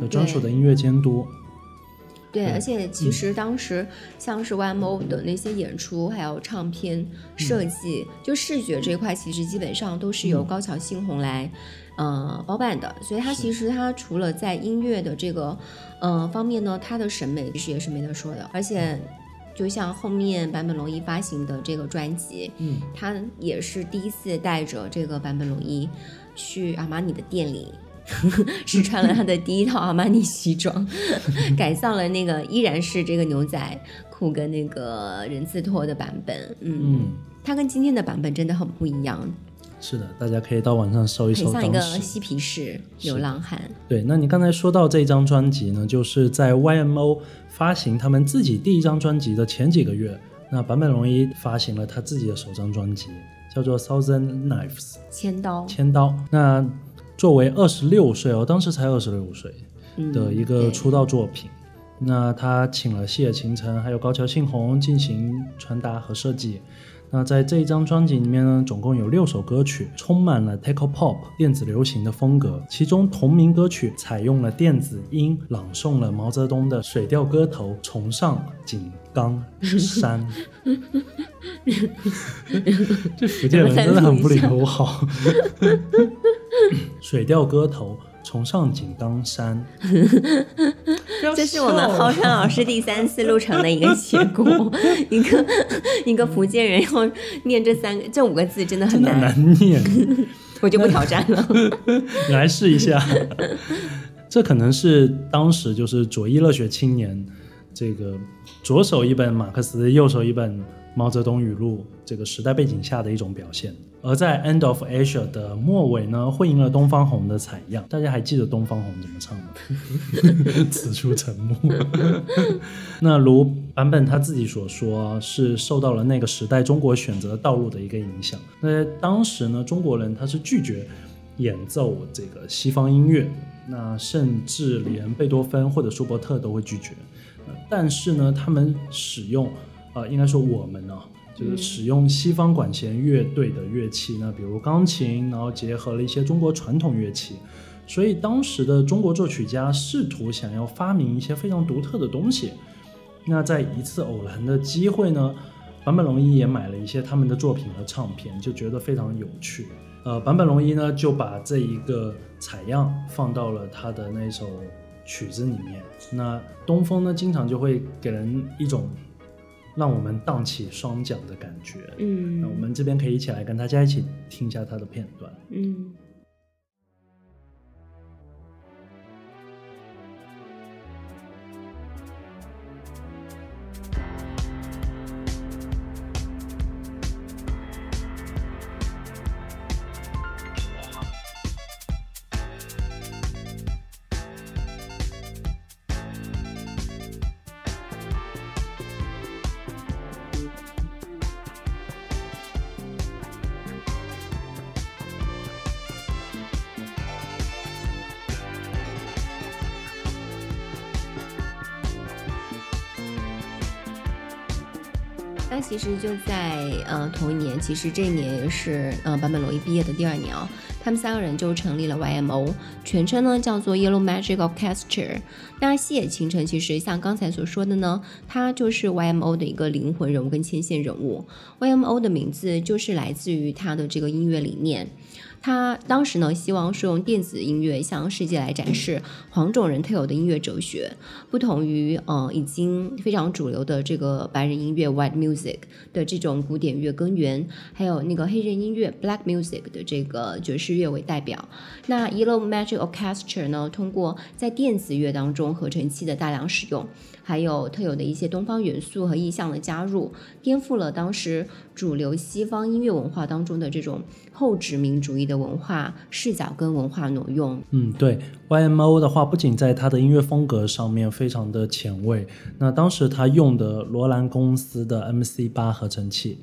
的专属的音乐监督。对，而且其实当时像是 YMO 的那些演出，还有唱片设计，就视觉这一块，其实基本上都是由高桥幸宏来呃包办的。所以他其实他除了在音乐的这个呃方面呢，他的审美其实也是没得说的，而且。就像后面坂本龙一发行的这个专辑，嗯，他也是第一次带着这个坂本龙一去阿玛尼的店里，试穿了他的第一套阿玛尼西装，改造了那个依然是这个牛仔裤跟那个人字拖的版本，嗯，他跟今天的版本真的很不一样。是的，大家可以到网上搜一搜。很像一个嬉皮士流浪汉。对，那你刚才说到这张专辑呢，就是在 YMO 发行他们自己第一张专辑的前几个月，那坂本龙一发行了他自己的首张专辑，叫做《Thousand Knives》千刀。千刀。那作为二十六岁哦，当时才二十六岁的一个出道作品，那他请了谢晴城还有高桥幸宏进行穿搭和设计。那在这一张专辑里面呢，总共有六首歌曲，充满了 techno pop 电子流行的风格。其中同名歌曲采用了电子音，朗诵了毛泽东的《水调歌头·重上井冈山》。这福建人真的很不友好。水调歌头。崇尚井冈山，这是我们浩山老师第三次录成的一个结果。一个一个福建人要念这三个这五个字，真的很难难念。我就不挑战了，你来试一下。这可能是当时就是左翼热血青年，这个左手一本马克思，右手一本毛泽东语录，这个时代背景下的一种表现。而在《End of Asia》的末尾呢，会迎了东方红的采样。大家还记得东方红怎么唱吗？此处沉默。那如版本他自己所说，是受到了那个时代中国选择道路的一个影响。那当时呢，中国人他是拒绝演奏这个西方音乐，那甚至连贝多芬或者舒伯特都会拒绝。但是呢，他们使用，呃，应该说我们呢。就是使用西方管弦乐队的乐器，那比如钢琴，然后结合了一些中国传统乐器。所以当时的中国作曲家试图想要发明一些非常独特的东西。那在一次偶然的机会呢，坂本龙一也买了一些他们的作品和唱片，就觉得非常有趣。呃，坂本龙一呢就把这一个采样放到了他的那首曲子里面。那东风呢，经常就会给人一种让我们荡起双桨的感觉。嗯，那我们这边可以一起来跟大家一起听一下他的片段。嗯。就在呃同一年，其实这一年也是呃坂本龙一毕业的第二年啊，他们三个人就成立了 YMO，全称呢叫做 Yellow Magic Orchestra。那细野晴臣其实像刚才所说的呢，他就是 YMO 的一个灵魂人物跟牵线人物。YMO 的名字就是来自于他的这个音乐理念。他当时呢，希望是用电子音乐向世界来展示黄种人特有的音乐哲学，不同于呃已经非常主流的这个白人音乐 （white music） 的这种古典乐根源，还有那个黑人音乐 （black music） 的这个爵士乐为代表。那 Yellow Magic Orchestra 呢，通过在电子乐当中合成器的大量使用。还有特有的一些东方元素和意象的加入，颠覆了当时主流西方音乐文化当中的这种后殖民主义的文化视角跟文化挪用。嗯，对，YMO 的话，不仅在它的音乐风格上面非常的前卫，那当时他用的罗兰公司的 MC 八合成器。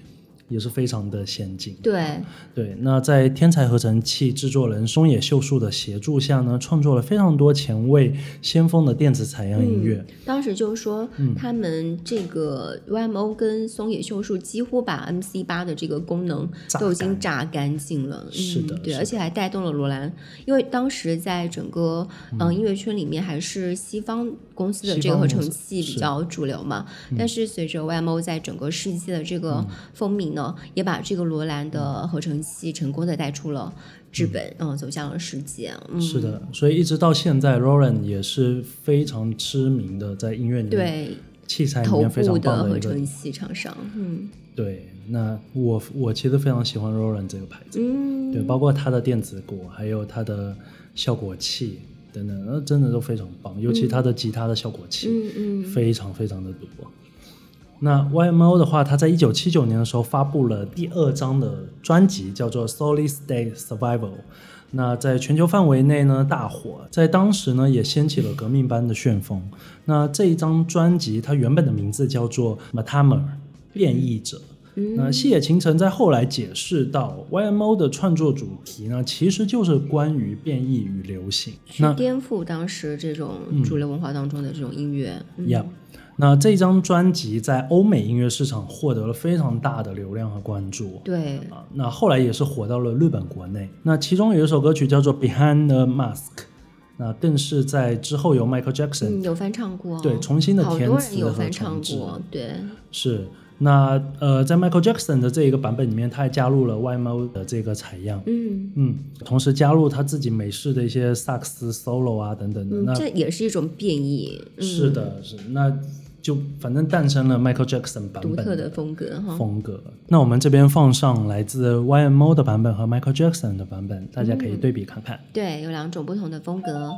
也是非常的先进。对对，那在天才合成器制作人松野秀树的协助下呢，创作了非常多前卫先锋的电子采样音乐。当时就是说，他们这个 YMO 跟松野秀树几乎把 MC 八的这个功能都已经榨干净了。是的，对，而且还带动了罗兰，因为当时在整个嗯音乐圈里面还是西方公司的这个合成器比较主流嘛。但是随着 YMO 在整个世界的这个风靡。呢，也把这个罗兰的合成器成功的带出了日本，嗯，走向了世界。嗯是的，所以一直到现在，Roland 也是非常知名的在音乐里面对器材里面非常棒的合成器厂商。嗯，对，那我我其实非常喜欢 Roland 这个牌子，嗯，对，包括它的电子鼓，还有它的效果器等等，那真的都非常棒，尤其它的吉他的效果器，嗯嗯，非常非常的多。那 YMO 的话，他在一九七九年的时候发布了第二张的专辑，叫做《Solid State Survival》。那在全球范围内呢大火，在当时呢也掀起了革命般的旋风。那这一张专辑它原本的名字叫做《Matamer》，变异者。那细野晴臣在后来解释到，YMO 的创作主题呢其实就是关于变异与流行，那颠覆当时这种主流文化当中的这种音乐。Yeah。那这张专辑在欧美音乐市场获得了非常大的流量和关注。对啊，那后来也是火到了日本国内。那其中有一首歌曲叫做《Behind the Mask》，那更是在之后由 Michael Jackson 有翻唱过，对，重新的填词和唱过，对，是。那呃，在 Michael Jackson 的这一个版本里面，他还加入了 YMO 的这个采样，嗯嗯，同时加入他自己美式的一些萨克斯 solo 啊等等的。那这也是一种变异。是的，是那。就反正诞生了 Michael Jackson 版本独特的风格哈风格。那我们这边放上来自 YMO 的版本和 Michael Jackson 的版本，大家可以对比看看。对，有两种不同的风格。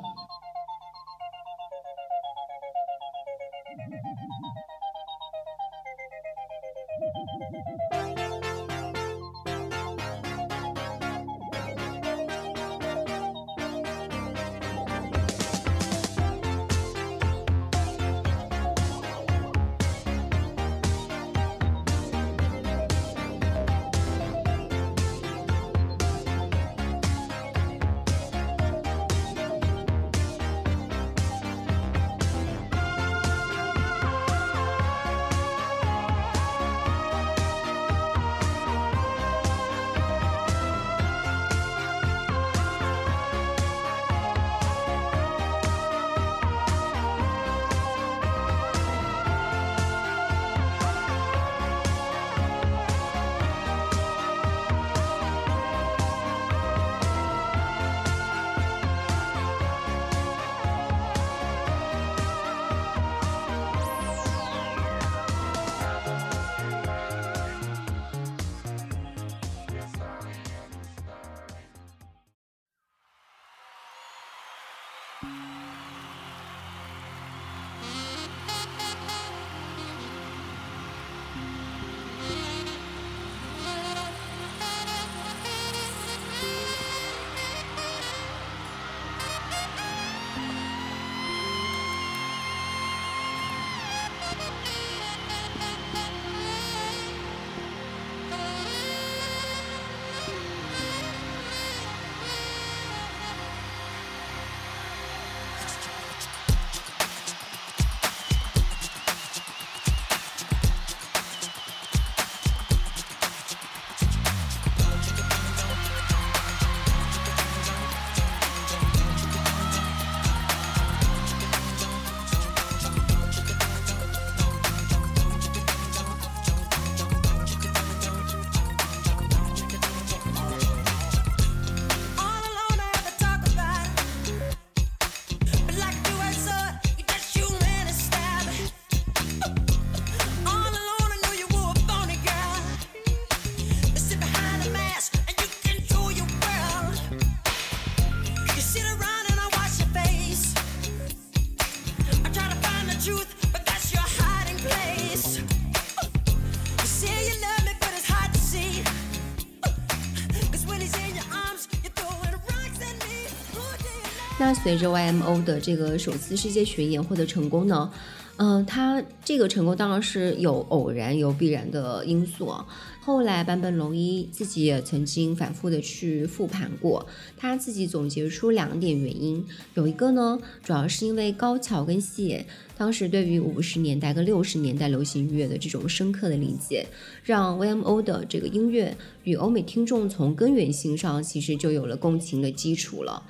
随着 YMO 的这个首次世界巡演获得成功呢，嗯，他这个成功当然是有偶然有必然的因素啊。后来坂本龙一自己也曾经反复的去复盘过，他自己总结出两点原因，有一个呢，主要是因为高桥跟细野当时对于五十年代跟六十年代流行音乐的这种深刻的理解，让 YMO 的这个音乐与欧美听众从根源性上其实就有了共情的基础了。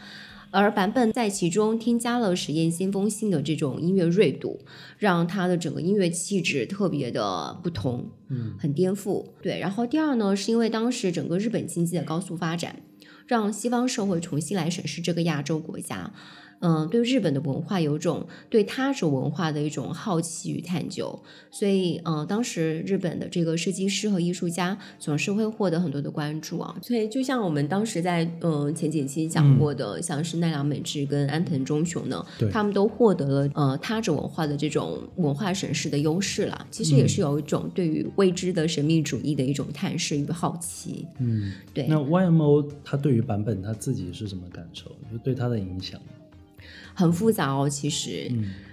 而版本在其中添加了实验先锋性的这种音乐锐度，让它的整个音乐气质特别的不同，嗯，很颠覆。对，然后第二呢，是因为当时整个日本经济的高速发展，让西方社会重新来审视这个亚洲国家。嗯，对日本的文化有种对他者文化的一种好奇与探究，所以嗯，当时日本的这个设计师和艺术家总是会获得很多的关注啊。所以就像我们当时在嗯前几期讲过的，像是奈良美智跟安藤忠雄呢，他们都获得了呃他者文化的这种文化审视的优势了。其实也是有一种对于未知的神秘主义的一种探视与好奇。嗯，对。那 YMO 他对于版本他自己是什么感受？就对他的影响？很复杂哦，其实，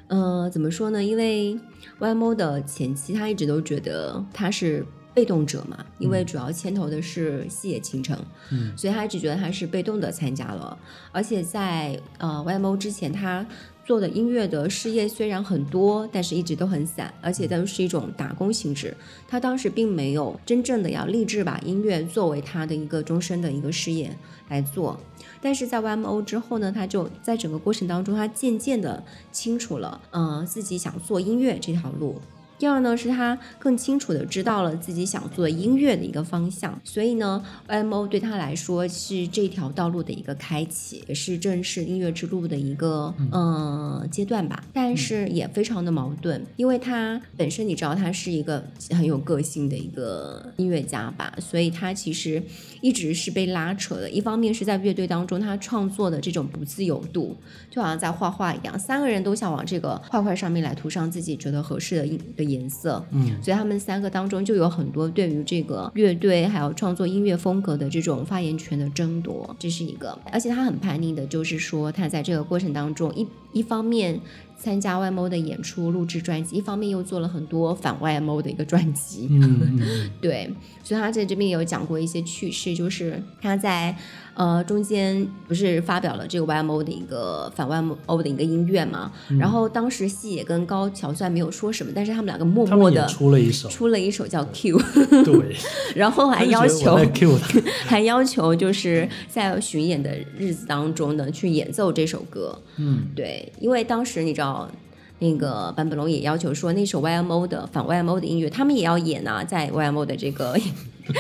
嗯，怎么说呢？因为 YMO 的前期他一直都觉得他是被动者嘛，因为主要牵头的是细野晴城，嗯，所以他一直觉得他是被动的参加了。而且在呃 YMO 之前，他做的音乐的事业虽然很多，但是一直都很散，而且都是一种打工性质。他当时并没有真正的要立志把音乐作为他的一个终身的一个事业来做。但是在 YMO 之后呢，他就在整个过程当中，他渐渐的清楚了，嗯，自己想做音乐这条路。第二呢，是他更清楚的知道了自己想做音乐的一个方向，所以呢，YMO 对他来说是这条道路的一个开启，也是正式音乐之路的一个嗯阶段吧。但是也非常的矛盾，因为他本身你知道他是一个很有个性的一个音乐家吧，所以他其实一直是被拉扯的。一方面是在乐队当中他创作的这种不自由度，就好像在画画一样，三个人都想往这个画块上面来涂上自己觉得合适的的。颜色，嗯，所以他们三个当中就有很多对于这个乐队还有创作音乐风格的这种发言权的争夺，这是一个。而且他很叛逆的，就是说他在这个过程当中，一一方面参加 YMO 的演出录制专辑，一方面又做了很多反 YMO 的一个专辑，嗯，对。所以他在这边有讲过一些趣事，就是他在。呃，中间不是发表了这个 YMO 的一个反 YMO 的一个音乐嘛？然后当时细野跟高桥虽然没有说什么，但是他们两个默默的出了一首，出了一首叫 Q，对，然后还要求 Q 还要求就是在巡演的日子当中呢去演奏这首歌。嗯，对，因为当时你知道。那个坂本龙也要求说，那首 YMO 的反 YMO 的音乐，他们也要演啊，在 YMO 的这个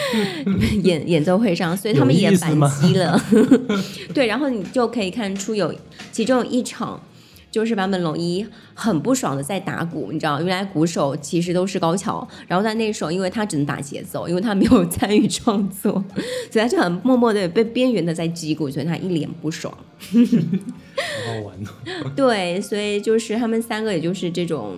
演演奏会上，所以他们也反击了。对，然后你就可以看出有其中有一场。就是坂本龙一很不爽的在打鼓，你知道，原来鼓手其实都是高桥，然后在那时候，因为他只能打节奏，因为他没有参与创作，所以他就很默默的被边缘的在击鼓，所以他一脸不爽。好好玩哦。对，所以就是他们三个，也就是这种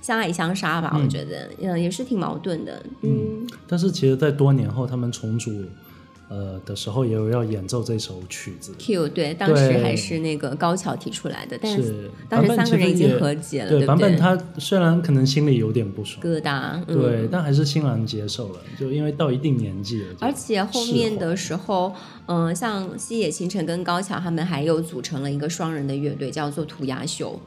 相爱相杀吧，我觉得，嗯，也是挺矛盾的。嗯，但是其实，在多年后，他们重组。呃的时候也有要演奏这首曲子。Q 对，当时还是那个高桥提出来的，但是当时三个人已经和解了，对版本他虽然可能心里有点不爽，疙瘩，对，但还是欣然接受了，就因为到一定年纪了。而且后面的时候，嗯，像西野晴臣跟高桥他们还有组成了一个双人的乐队，叫做涂鸦秀。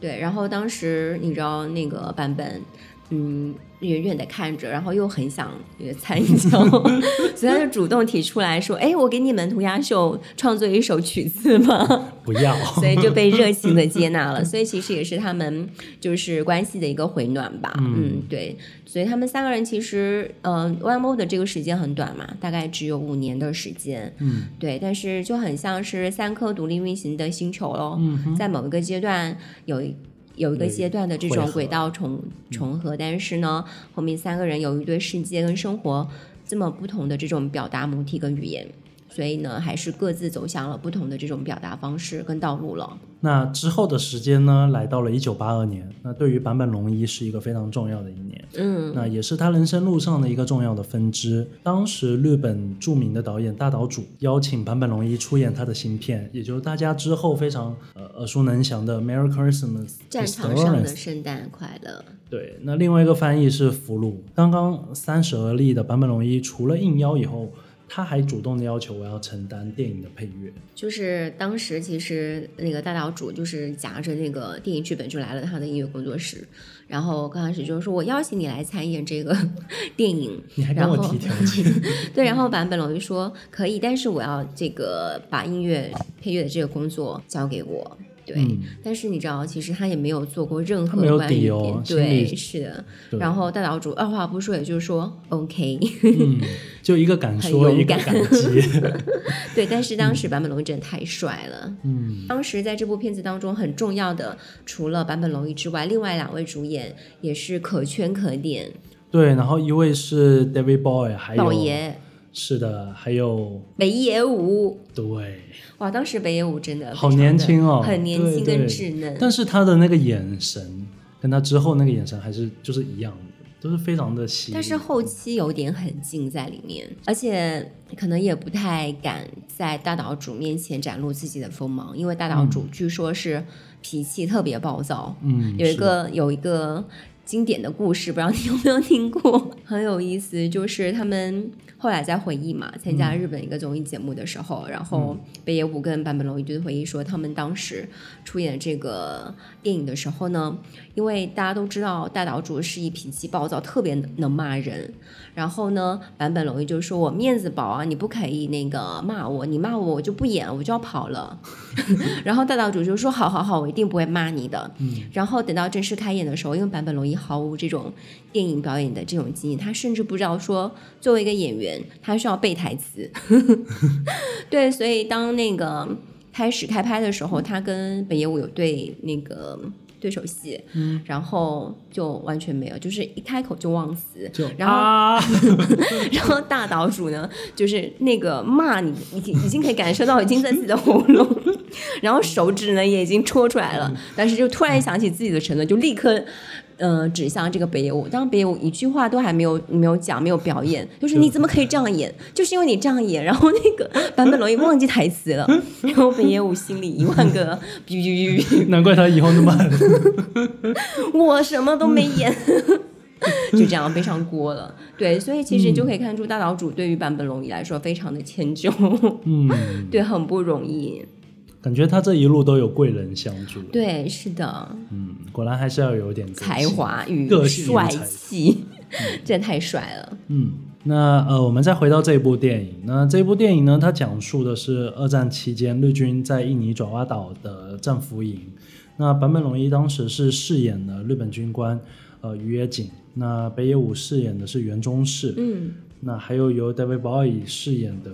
对，然后当时你知道那个版本。嗯，远远的看着，然后又很想参与，所以他就主动提出来说：“哎，我给你们涂鸦秀创作一首曲子吗？”不要，所以就被热情的接纳了。所以其实也是他们就是关系的一个回暖吧。嗯，对。所以他们三个人其实，嗯 one more 的这个时间很短嘛，大概只有五年的时间。嗯，对。但是就很像是三颗独立运行的星球喽。嗯，在某一个阶段有。有一个阶段的这种轨道重重合，但是呢，后面三个人由于对世界跟生活这么不同的这种表达母体跟语言，所以呢，还是各自走向了不同的这种表达方式跟道路了。那之后的时间呢，来到了一九八二年，那对于坂本龙一是一个非常重要的一年，嗯，那也是他人生路上的一个重要的分支。当时日本著名的导演大岛渚邀请坂本龙一出演他的新片，也就是大家之后非常呃耳熟能详的《Merry Christmas》战场上的圣诞快乐。对，那另外一个翻译是俘虏。刚刚三十而立的坂本龙一，除了应邀以后。他还主动的要求我要承担电影的配乐，就是当时其实那个大岛主就是夹着那个电影剧本就来了他的音乐工作室，然后刚开始就是说我邀请你来参演这个 电影，你还跟我提条件，对，然后坂本龙一说可以，但是我要这个把音乐配乐的这个工作交给我。对，但是你知道，其实他也没有做过任何关于对，是的。然后大岛主二话不说，也就是说 OK，就一个敢说，一个敢接。对，但是当时坂本龙一真的太帅了。嗯，当时在这部片子当中很重要的，除了坂本龙一之外，另外两位主演也是可圈可点。对，然后一位是 David Boy，还有宝爷。是的，还有北野武。对，哇，当时北野武真的好年轻哦，很年轻跟稚嫩。但是他的那个眼神，跟他之后那个眼神还是就是一样的，都是非常的细。但是后期有点狠劲在里面，而且可能也不太敢在大岛主面前展露自己的锋芒，因为大岛主据说是脾气特别暴躁。嗯，有一个有一个经典的故事，不知道你有没有听过，很有意思，就是他们。后来在回忆嘛，参加日本一个综艺节目的时候，然后北野武跟坂本龙一就回忆说，他们当时出演这个电影的时候呢，因为大家都知道大岛主是一脾气暴躁，特别能骂人。然后呢，坂本龙一就说：“我面子薄啊，你不可以那个骂我，你骂我我就不演，我就要跑了。”然后大岛主就说：“好好好，我一定不会骂你的。”然后等到正式开演的时候，因为坂本龙一毫无这种电影表演的这种经验，他甚至不知道说作为一个演员，他需要背台词。对，所以当那个开始开拍的时候，他跟本野武有对那个。对手戏，嗯，然后就完全没有，就是一开口就忘词，然后，然后大岛主呢，就是那个骂你，已经已经可以感受到已经在自己的喉咙，然后手指呢也已经戳出来了，但是就突然想起自己的承诺，就立刻。嗯，指向这个北野武，当北野武一句话都还没有没有讲，没有表演，就是你怎么可以这样演？就是因为你这样演，然后那个 坂本龙一忘记台词了，然后北野武心里一万个哔哔哔，难怪他以后那么狠。我什么都没演，就这样背上锅了。对，所以其实就可以看出大岛主对于坂本龙一来说非常的迁就，嗯，对，很不容易。感觉他这一路都有贵人相助。对，是的。嗯，果然还是要有点才华与帅气，这 太帅了。嗯，那呃，我们再回到这部电影。那这部电影呢，它讲述的是二战期间日军在印尼爪哇岛的战俘营。那坂本龙一当时是饰演的日本军官，呃，于野井。那北野武饰演的是袁中士。嗯。那还有由 David Bowie 饰演的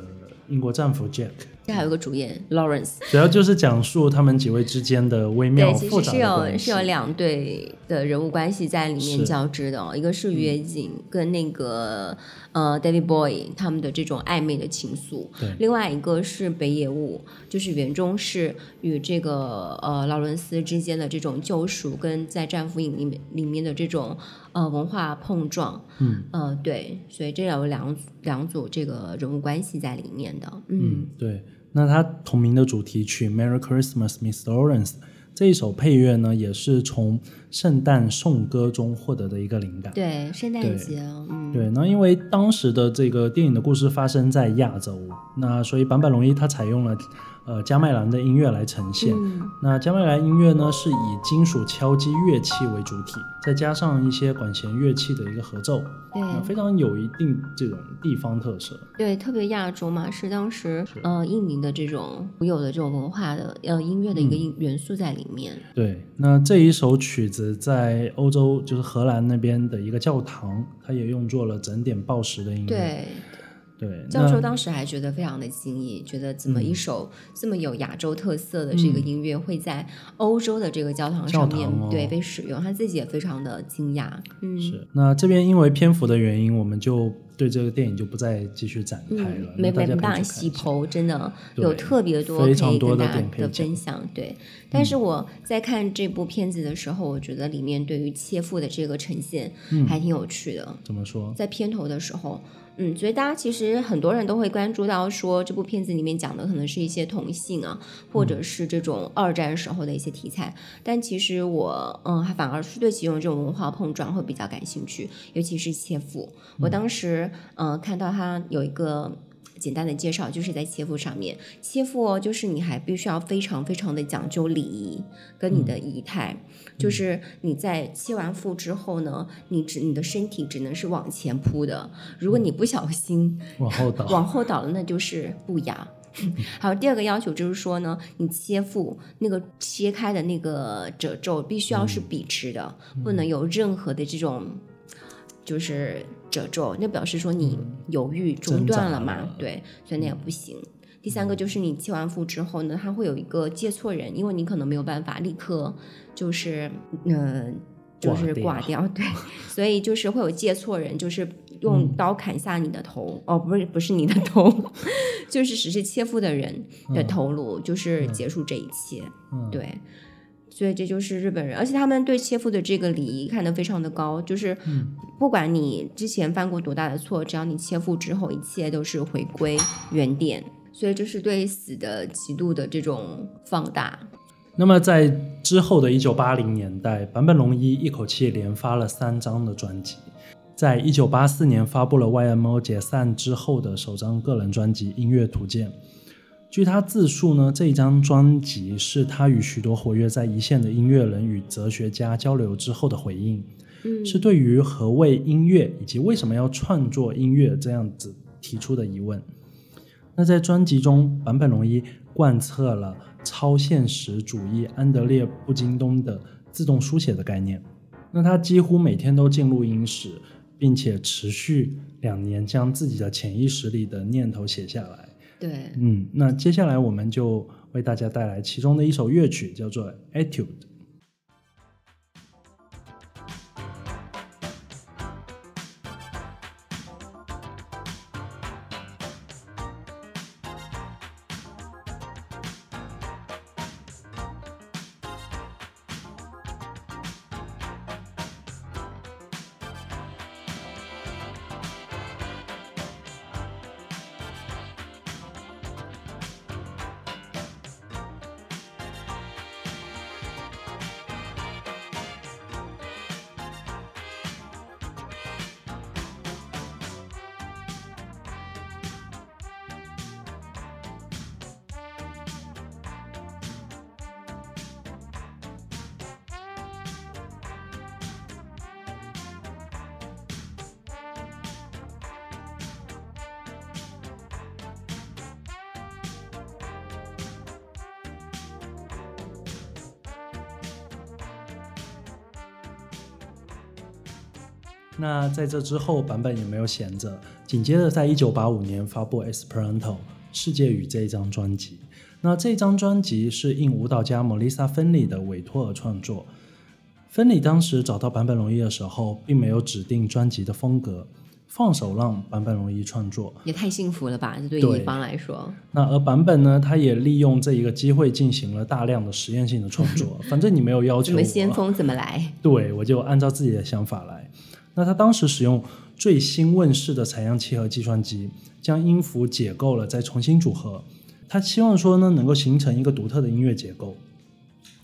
英国战俘 Jack。这还有个主演 Lawrence，主要就是讲述他们几位之间的微妙复杂的关系。是有是有两对的人物关系在里面交织的，一个是约景跟那个呃 David Boy 他们的这种暧昧的情愫，另外一个是北野武，就是原中是与这个呃劳伦斯之间的这种救赎，跟在战俘营里面里面的这种呃文化碰撞。嗯呃对，所以这有两两组这个人物关系在里面的。嗯对。那它同名的主题曲《Merry Christmas, Mr. Lawrence》这一首配乐呢，也是从圣诞颂歌中获得的一个灵感。对，圣诞节，嗯，对。那因为当时的这个电影的故事发生在亚洲，那所以坂本龙一他采用了。呃，加麦兰的音乐来呈现。那加麦兰音乐呢，是以金属敲击乐器为主体，再加上一些管弦乐器的一个合奏，对，非常有一定这种地方特色。对，特别亚洲嘛，是当时呃印尼的这种独有的这种文化的呃音乐的一个元素在里面。对，那这一首曲子在欧洲，就是荷兰那边的一个教堂，它也用作了整点报时的音乐。对。对，教授当时还觉得非常的惊异，觉得怎么一首这么有亚洲特色的这个音乐会在欧洲的这个教堂上面对被使用，他自己也非常的惊讶。嗯，是那这边因为篇幅的原因，我们就对这个电影就不再继续展开了。嗯，没办法去看一下细剖，真的有特别多可非常以多的跟大家的分享。对，但是我在看这部片子的时候，我觉得里面对于切腹的这个呈现嗯还挺有趣的。怎么说？在片头的时候，嗯，所以大家其实很多人都会关注到说，这部片子里面讲的可能是一些同性啊，或者是这种二战时候的一些题材。但其实我，嗯，反而是对其中这种文化碰撞会比较感兴趣，尤其是切腹。我当时，嗯、看到他有一个。简单的介绍就是在切腹上面，切腹哦，就是你还必须要非常非常的讲究礼仪跟你的仪态，就是你在切完腹之后呢，你只你的身体只能是往前扑的，如果你不小心往后倒。往后倒了，那就是不雅。还有第二个要求就是说呢，你切腹那个切开的那个褶皱必须要是笔直的，不能有任何的这种就是褶皱，那表示说你犹豫中断了嘛，了对，所以那也不行。第三个就是你切完腹之后呢，它会有一个借错人，因为你可能没有办法立刻就是嗯、呃就是挂挂掉，对，所以就是会有借错人，就是用刀砍下你的头，哦，不是不是你的头，就是只是切腹的人的头颅，就是结束这一切，嗯对。所以这就是日本人，而且他们对切腹的这个礼仪看得非常的高，就是不管你之前犯过多大的错，只要你切腹之后，一切都是回归原点。所以这是对死的极度的这种放大。那么在之后的一九八零年代，坂本龙一一口气连发了三张的专辑，在一九八四年发布了 YMO 解散之后的首张个人专辑《音乐图鉴》。据他自述呢，这一张专辑是他与许多活跃在一线的音乐人与哲学家交流之后的回应，嗯是对于何谓音乐以及为什么要创作音乐这样子提出的疑问。那在专辑中，坂本龙一贯彻了超现实主义安德烈布金东的自动书写的概念。那他几乎每天都进录音室，并且持续两年将自己的潜意识里的念头写下来。对，嗯，那接下来我们就为大家带来其中的一首乐曲，叫做《Etude》。那在这之后，版本也没有闲着，紧接着在一九八五年发布《Esperanto》世界语这一张专辑。那这张专辑是应舞蹈家莫丽莎·芬里的委托而创作。芬里当时找到坂本龙一的时候，并没有指定专辑的风格，放手让坂本龙一创作。也太幸福了吧？这对对乙方来说，那而坂本呢，他也利用这一个机会进行了大量的实验性的创作。反正你没有要求怎么，先锋怎么来？对我就按照自己的想法来。那他当时使用最新问世的采样器和计算机，将音符解构了，再重新组合。他希望说呢，能够形成一个独特的音乐结构。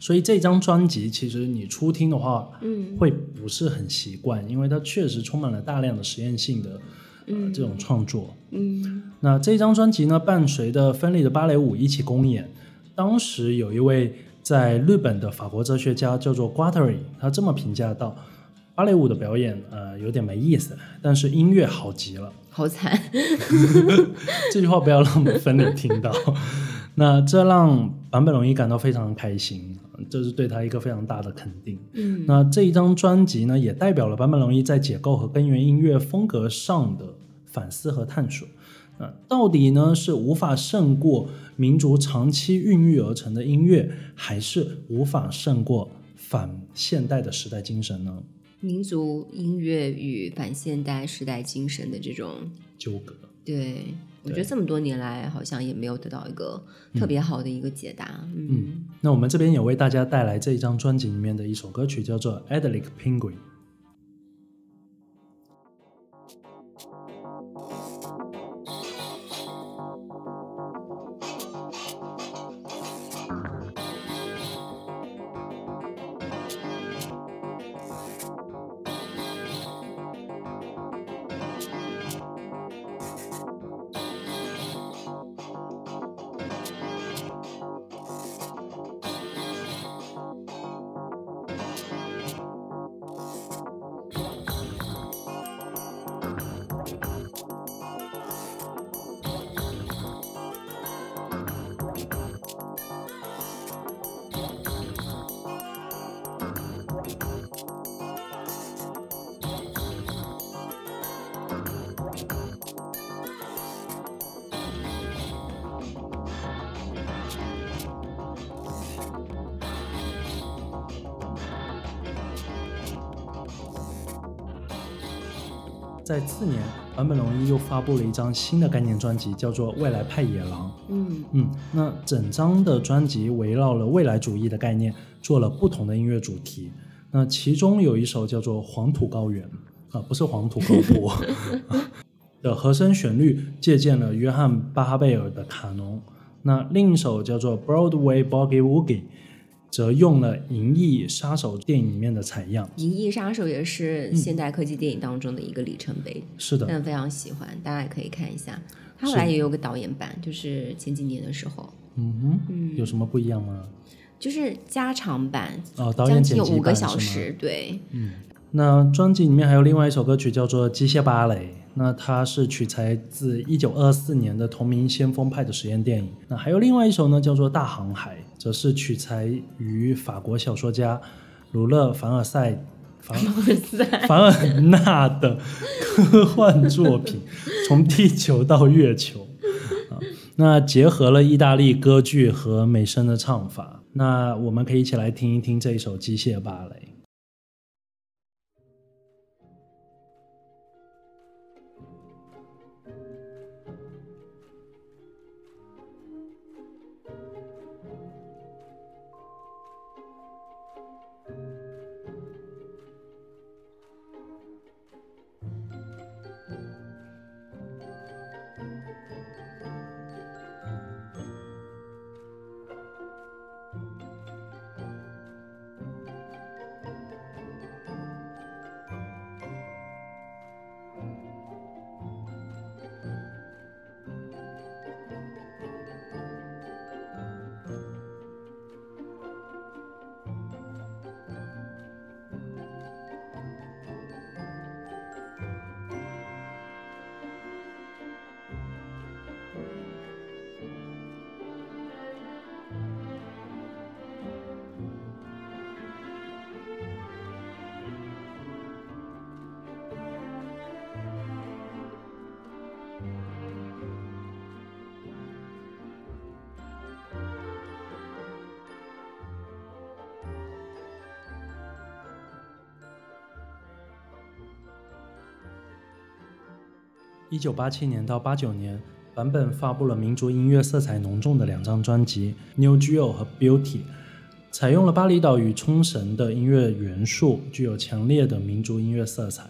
所以这张专辑其实你初听的话，嗯会不是很习惯，因为它确实充满了大量的实验性的呃这种创作。嗯那这张专辑呢，伴随着芬利的芭蕾舞一起公演。当时有一位在日本的法国哲学家叫做 Guattari，他这么评价到：芭蕾舞的表演呃有点没意思，但是音乐好极了。好惨。这句话不要让我们分里听到。那这让坂本龙一感到非常的开心，这是对他一个非常大的肯定。嗯那这一张专辑呢，也代表了坂本龙一在解构和根源音乐风格上的反思和探索。那到底呢是无法胜过民族长期孕育而成的音乐，还是无法胜过反现代的时代精神呢？民族音乐与反现代时代精神的这种纠葛，对我觉得这么多年来好像也没有得到一个特别好的一个解答。嗯，那我们这边也为大家带来这一张专辑里面的一首歌曲，叫做《Adelic Penguin》。在次年，坂本龙一又发布了一张新的概念专辑，叫做《未来派野狼》。嗯嗯，那整张的专辑围绕了未来主义的概念，做了不同的音乐主题。那其中有一首叫做《黄土高原》，啊，不是黄土高坡 的和声旋律，借鉴了约翰巴哈贝尔的卡农。那另一首叫做《Broadway Boogie Woogie》。则用了《银翼杀手》电影里面的采样，《银翼杀手》也是现代科技电影当中的一个里程碑。是的，但非常喜欢，大家也可以看一下。他后来也有个导演版，就是前几年的时候。嗯哼，有什么不一样吗？就是加长版哦，导演剪辑五个小时，对。嗯，那专辑里面还有另外一首歌曲叫做《机械芭蕾》。那它是取材自一九二四年的同名先锋派的实验电影。那还有另外一首呢，叫做《大航海》，则是取材于法国小说家鲁勒凡尔赛凡尔赛凡尔纳的科幻作品《从地球到月球》啊。那结合了意大利歌剧和美声的唱法。那我们可以一起来听一听这一首机械芭蕾。一九八七年到八九年，版本发布了民族音乐色彩浓重的两张专辑《New Geo》和《Beauty》，采用了巴厘岛与冲绳的音乐元素，具有强烈的民族音乐色彩。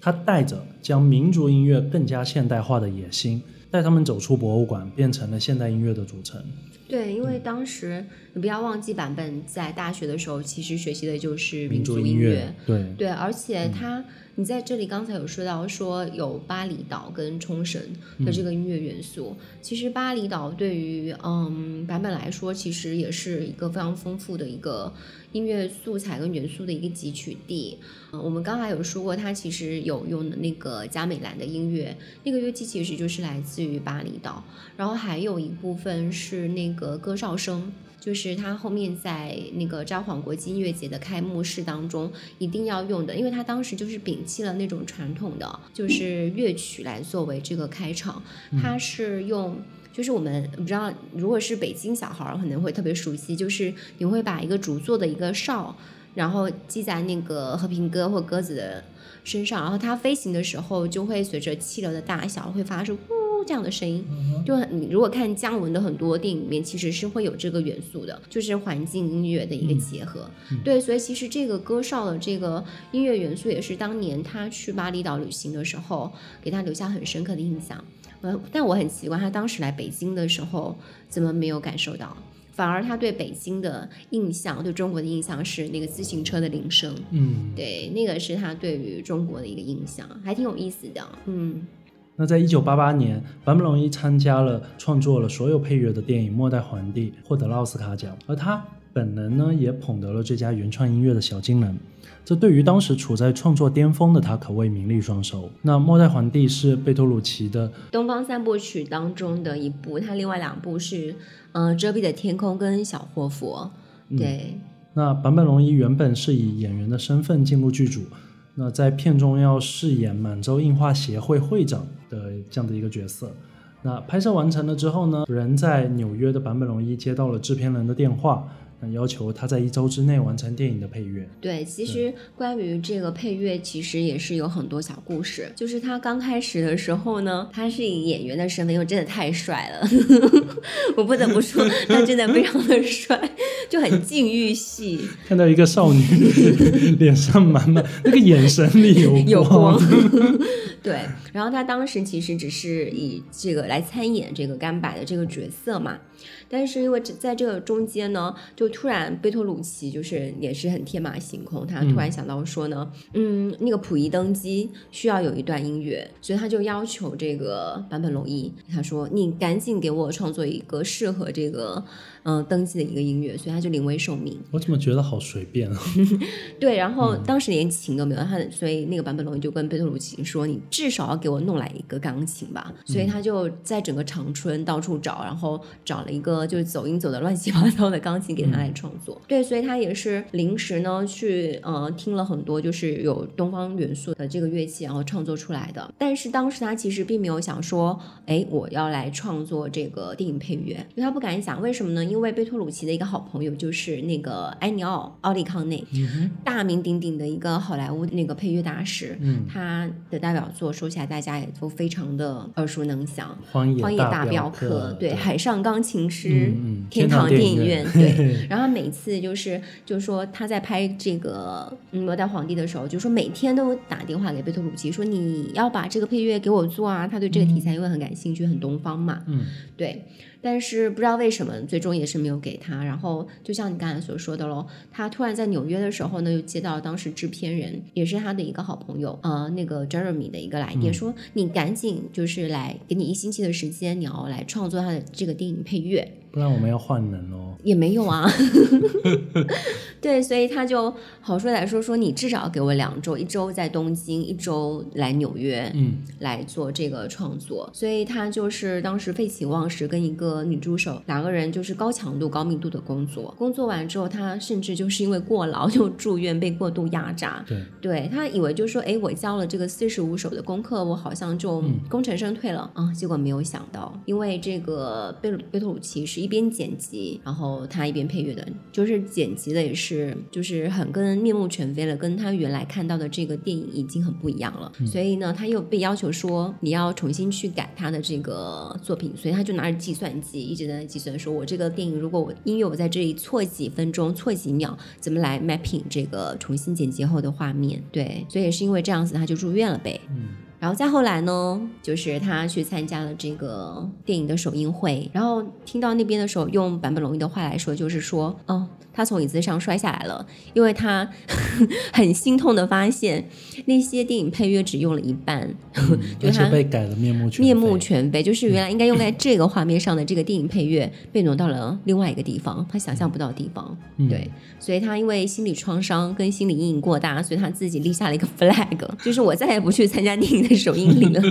他带着将民族音乐更加现代化的野心，带他们走出博物馆，变成了现代音乐的组成。对，因为当时你不要忘记，版本在大学的时候其实学习的就是民族音乐。对对，而且他。你在这里刚才有说到说有巴厘岛跟冲绳的这个音乐元素，其实巴厘岛对于嗯版本来说，其实也是一个非常丰富的一个音乐素材跟元素的一个汲取地。嗯，我们刚才有说过，它其实有用的那个加美兰的音乐，那个乐器其实就是来自于巴厘岛，然后还有一部分是那个歌哨声。就是他后面在那个札幌国际音乐节的开幕式当中一定要用的，因为他当时就是摒弃了那种传统的就是乐曲来作为这个开场，他是用。就是我们不知道，如果是北京小孩儿可能会特别熟悉，就是你会把一个竹做的一个哨，然后系在那个和平鸽或鸽子的身上，然后它飞行的时候就会随着气流的大小会发出呼这样的声音。就你如果看姜文的很多电影里面，其实是会有这个元素的，就是环境音乐的一个结合。对，所以其实这个歌少的这个音乐元素也是当年他去巴厘岛旅行的时候给他留下很深刻的印象。呃，但我很奇怪，他当时来北京的时候怎么没有感受到？反而他对北京的印象，对中国的印象是那个自行车的铃声。嗯，对，那个是他对于中国的一个印象，还挺有意思的。嗯，那在一九八八年，坂本龙一参加了创作了所有配乐的电影《末代皇帝》，获得了奥斯卡奖，而他本人呢也捧得了最佳原创音乐的小金人。这对于当时处在创作巅峰的他可谓名利双收。那《末代皇帝》是贝托鲁奇的《东方三部曲》当中的一部，他另外两部是嗯《遮蔽的天空》跟《小活佛》。对。那坂本龙一原本是以演员的身份进入剧组，那在片中要饰演满洲映画协会会长的这样的一个角色。那拍摄完成了之后呢，人在纽约的坂本龙一接到了制片人的电话。要求他在一周之内完成电影的配乐。对，其实关于这个配乐，其实也是有很多小故事。就是他刚开始的时候呢，他是以演员的身份，因为真的太帅了，我不得不说，他真的非常的帅，就很禁欲系。看到一个少女 脸上满满那个眼神里有光。对，然后他当时其实只是以这个来参演这个甘柏的这个角色嘛。但是因为在这个中间呢，就突然贝托鲁奇就是也是很天马行空，他突然想到说呢，嗯，那个溥仪登基需要有一段音乐，所以他就要求这个坂本龙一，他说你赶紧给我创作一个适合这个嗯登记的一个音乐，所以他就临危受命。我怎么觉得好随便啊？对，然后当时连琴都没有，他所以那个版本龙一就跟贝托鲁奇说，你至少要给我弄来一个钢琴吧。所以他就在整个长春到处找，然后找了一个。就是走音走的乱七八糟的钢琴给他来创作，对，所以他也是临时呢去呃听了很多就是有东方元素的这个乐器，然后创作出来的。但是当时他其实并没有想说，哎，我要来创作这个电影配乐，因为他不敢想，为什么呢？因为贝托鲁奇的一个好朋友就是那个埃尼奥奥利康内，大名鼎鼎的一个好莱坞那个配乐大师，他的代表作说起来大家也都非常的耳熟能详，《荒野大镖客》对，《海上钢琴师》。嗯，天堂电影院对，然后每次就是就是说他在拍这个《末代皇帝》的时候，就说每天都打电话给贝托鲁奇说你要把这个配乐给我做啊，他对这个题材因为很感兴趣，很东方嘛，嗯，对。但是不知道为什么，最终也是没有给他。然后就像你刚才所说的喽，他突然在纽约的时候呢，又接到当时制片人，也是他的一个好朋友，呃，那个 Jeremy 的一个来电，说你赶紧就是来给你一星期的时间，你要来创作他的这个电影配乐，不然我们要换人哦。也没有啊，对，所以他就好说歹说说，你至少给我两周，一周在东京，一周来纽约，嗯，来做这个创作。所以他就是当时废寝忘食跟一个。女助手两个人就是高强度、高密度的工作。工作完之后，他甚至就是因为过劳就住院，被过度压榨。对，对他以为就说，哎，我交了这个四十五首的功课，我好像就功成身退了啊。结果没有想到，因为这个贝贝托鲁奇是一边剪辑，然后他一边配乐的，就是剪辑的也是就是很跟面目全非了，跟他原来看到的这个电影已经很不一样了。所以呢，他又被要求说你要重新去改他的这个作品，所以他就拿着计算机。一直在计算，说我这个电影如果我音乐我在这里错几分钟、错几秒，怎么来 mapping 这个重新剪辑后的画面？对，所以也是因为这样子，他就住院了呗。嗯，然后再后来呢，就是他去参加了这个电影的首映会，然后听到那边的时候，用坂本龙一的话来说，就是说，哦。他从椅子上摔下来了，因为他 很心痛的发现那些电影配乐只用了一半，就是被改了面目全面目全非。就是原来应该用在这个画面上的这个电影配乐被挪到了另外一个地方，他想象不到的地方。对，所以他因为心理创伤跟心理阴影过大，所以他自己立下了一个 flag，就是我再也不去参加电影首映礼了。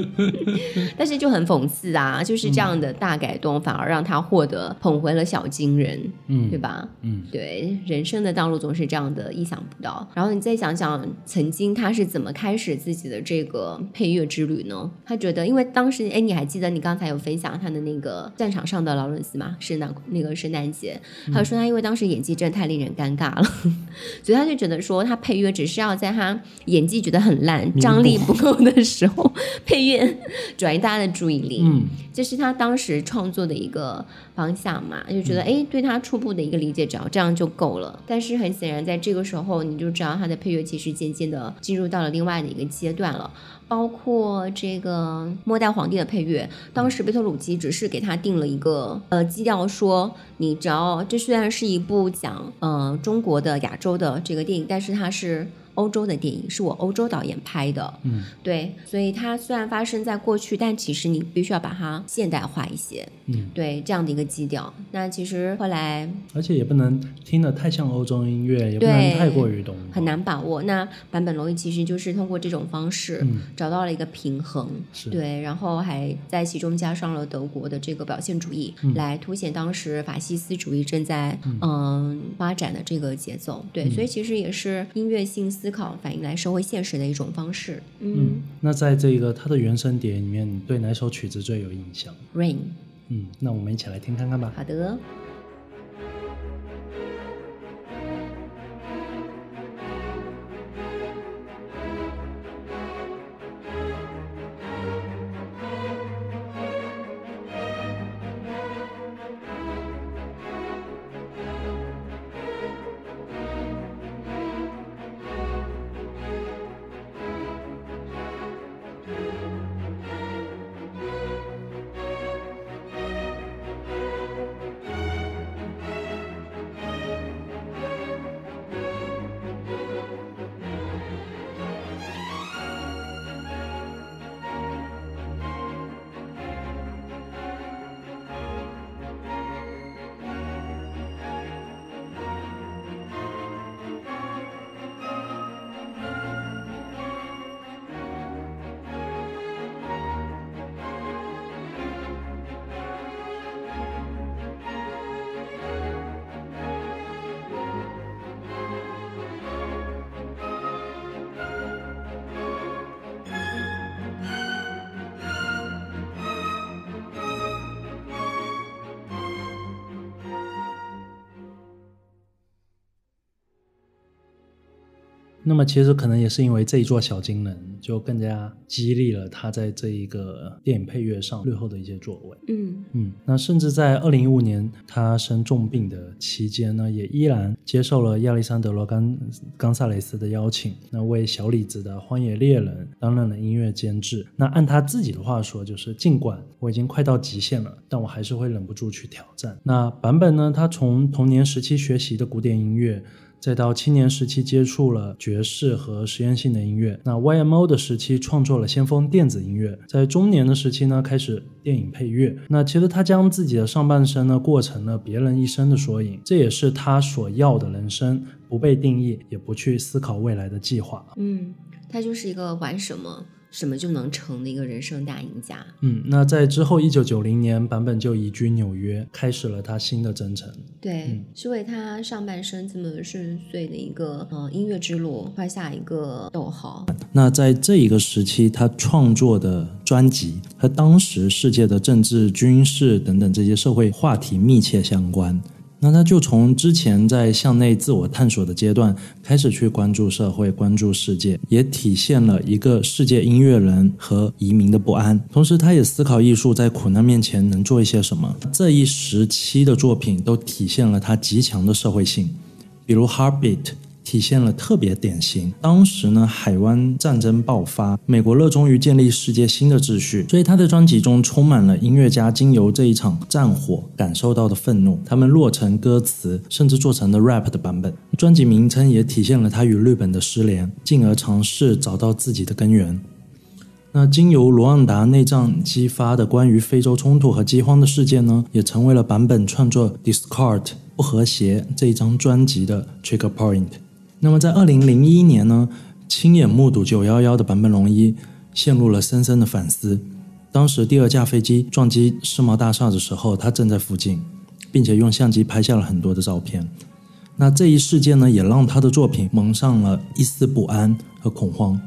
但是就很讽刺啊，就是这样的大改动，反而让他获得捧回了小金人，嗯对吧？嗯，对，人生的道路总是这样的，意想不到。然后你再想想，曾经他是怎么开始自己的这个配乐之旅呢？他觉得，因为当时，哎，你还记得你刚才有分享他的那个战场上的劳伦斯吗？圣诞那个圣诞节，他就说他因为当时演技真的太令人尴尬了，所以他就觉得说他配乐只是要在他演技觉得很烂、张力不够的时候，配乐转移大家的注意力。嗯，这是他当时创作的一个方向嘛，就觉得哎、诶对他初步的一个理解，只要这样就够了。但是很显然，在这个时候，你就知道他的配乐其实渐渐的进入到了另外的一个阶段了。包括这个末代皇帝的配乐，当时贝托鲁奇只是给他定了一个呃基调说，你只要这虽然是一部讲呃中国的亚洲的这个电影，但是它是欧洲的电影，是我欧洲导演拍的，嗯，对，所以它虽然发生在过去，但其实你必须要把它现代化一些，嗯，对这样的一个基调。那其实后来而且也不能听得太像欧洲音乐，也不能太过于懂。很。难把握。那坂本龙一其实就是通过这种方式嗯找到了一个平衡，是。对，然后还在其中加上了德国的这个表现主义，嗯。来凸显当时法西斯主义正在嗯、发展的这个节奏。对，嗯。所以其实也是音乐性思考反映来社会现实的一种方式。嗯嗯，那在这个它的原声碟里面，你对哪首曲子最有印象？Rain，嗯，那我们一起来听看看吧。好的。那么其实可能也是因为这一座小金人，就更加激励了他在这一个电影配乐上日后的一些作为。嗯嗯，那甚至在二零一五年他生重病的期间呢，也依然接受了亚历山德罗冈冈萨雷斯的邀请，那为小李子的《荒野猎人》担任了音乐监制。那按他自己的话说，就是尽管我已经快到极限了，但我还是会忍不住去挑战。那版本呢，他从童年时期学习的古典音乐。再到青年时期接触了爵士和实验性的音乐，那 YMO 的时期创作了先锋电子音乐，在中年的时期呢开始电影配乐。那其实他将自己的上半生呢过成了别人一生的缩影，这也是他所要的人生，不被定义，也不去思考未来的计划。嗯，他就是一个玩什么什么就能成的一个人生大赢家。嗯，那在之后，一九九零年，坂本就移居纽约，开始了他新的征程。对，嗯是为他上半生这么顺遂的一个呃音乐之路画下一个逗号。那在这一个时期，他创作的专辑和当时世界的政治、军事等等这些社会话题密切相关。那他就从之前在向内自我探索的阶段开始去关注社会、关注世界，也体现了一个世界音乐人和移民的不安。同时，他也思考艺术在苦难面前能做一些什么。这一时期的作品都体现了他极强的社会性，比如《Heartbeat》。体现了特别典型。当时呢，海湾战争爆发，美国热衷于建立世界新的秩序，所以他的专辑中充满了音乐家经由这一场战火感受到的愤怒，他们落成歌词，甚至做成了 rap 的版本。专辑名称也体现了他与日本的失联，进而尝试找到自己的根源。那经由罗旺达内战激发的关于非洲冲突和饥荒的事件呢，也成为了版本创作《Discard》不和谐这一张专辑的 trigger point。那么在二零零一年呢，亲眼目睹九幺幺的坂本龙一陷入了深深的反思。当时第二架飞机撞击世贸大厦的时候，他正在附近，并且用相机拍下了很多的照片。那这一事件呢，也让他的作品蒙上了一丝不安和恐慌。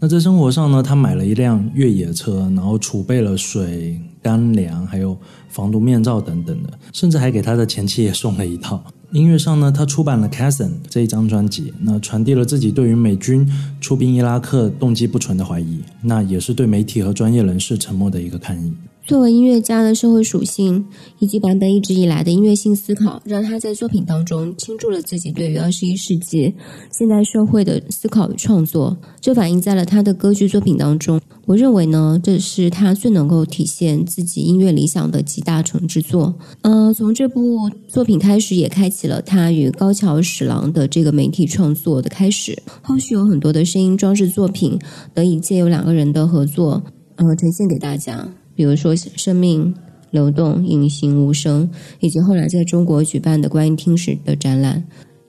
那在生活上呢，他买了一辆越野车，然后储备了水、干粮，还有防毒面罩等等的，甚至还给他的前妻也送了一套。音乐上呢，他出版了《c a s s i n》这一张专辑，那传递了自己对于美军出兵伊拉克动机不纯的怀疑，那也是对媒体和专业人士沉默的一个抗议。作为音乐家的社会属性以及版本一直以来的音乐性思考，让他在作品当中倾注了自己对于二十一世纪现代社会的思考与创作。这反映在了他的歌剧作品当中。我认为呢，这是他最能够体现自己音乐理想的集大成之作。呃，从这部作品开始，也开启了他与高桥史郎的这个媒体创作的开始。后续有很多的声音装置作品得以借由两个人的合作，呃，呈现给大家。比如说，生命流动、隐形无声，以及后来在中国举办的关于听史的展览。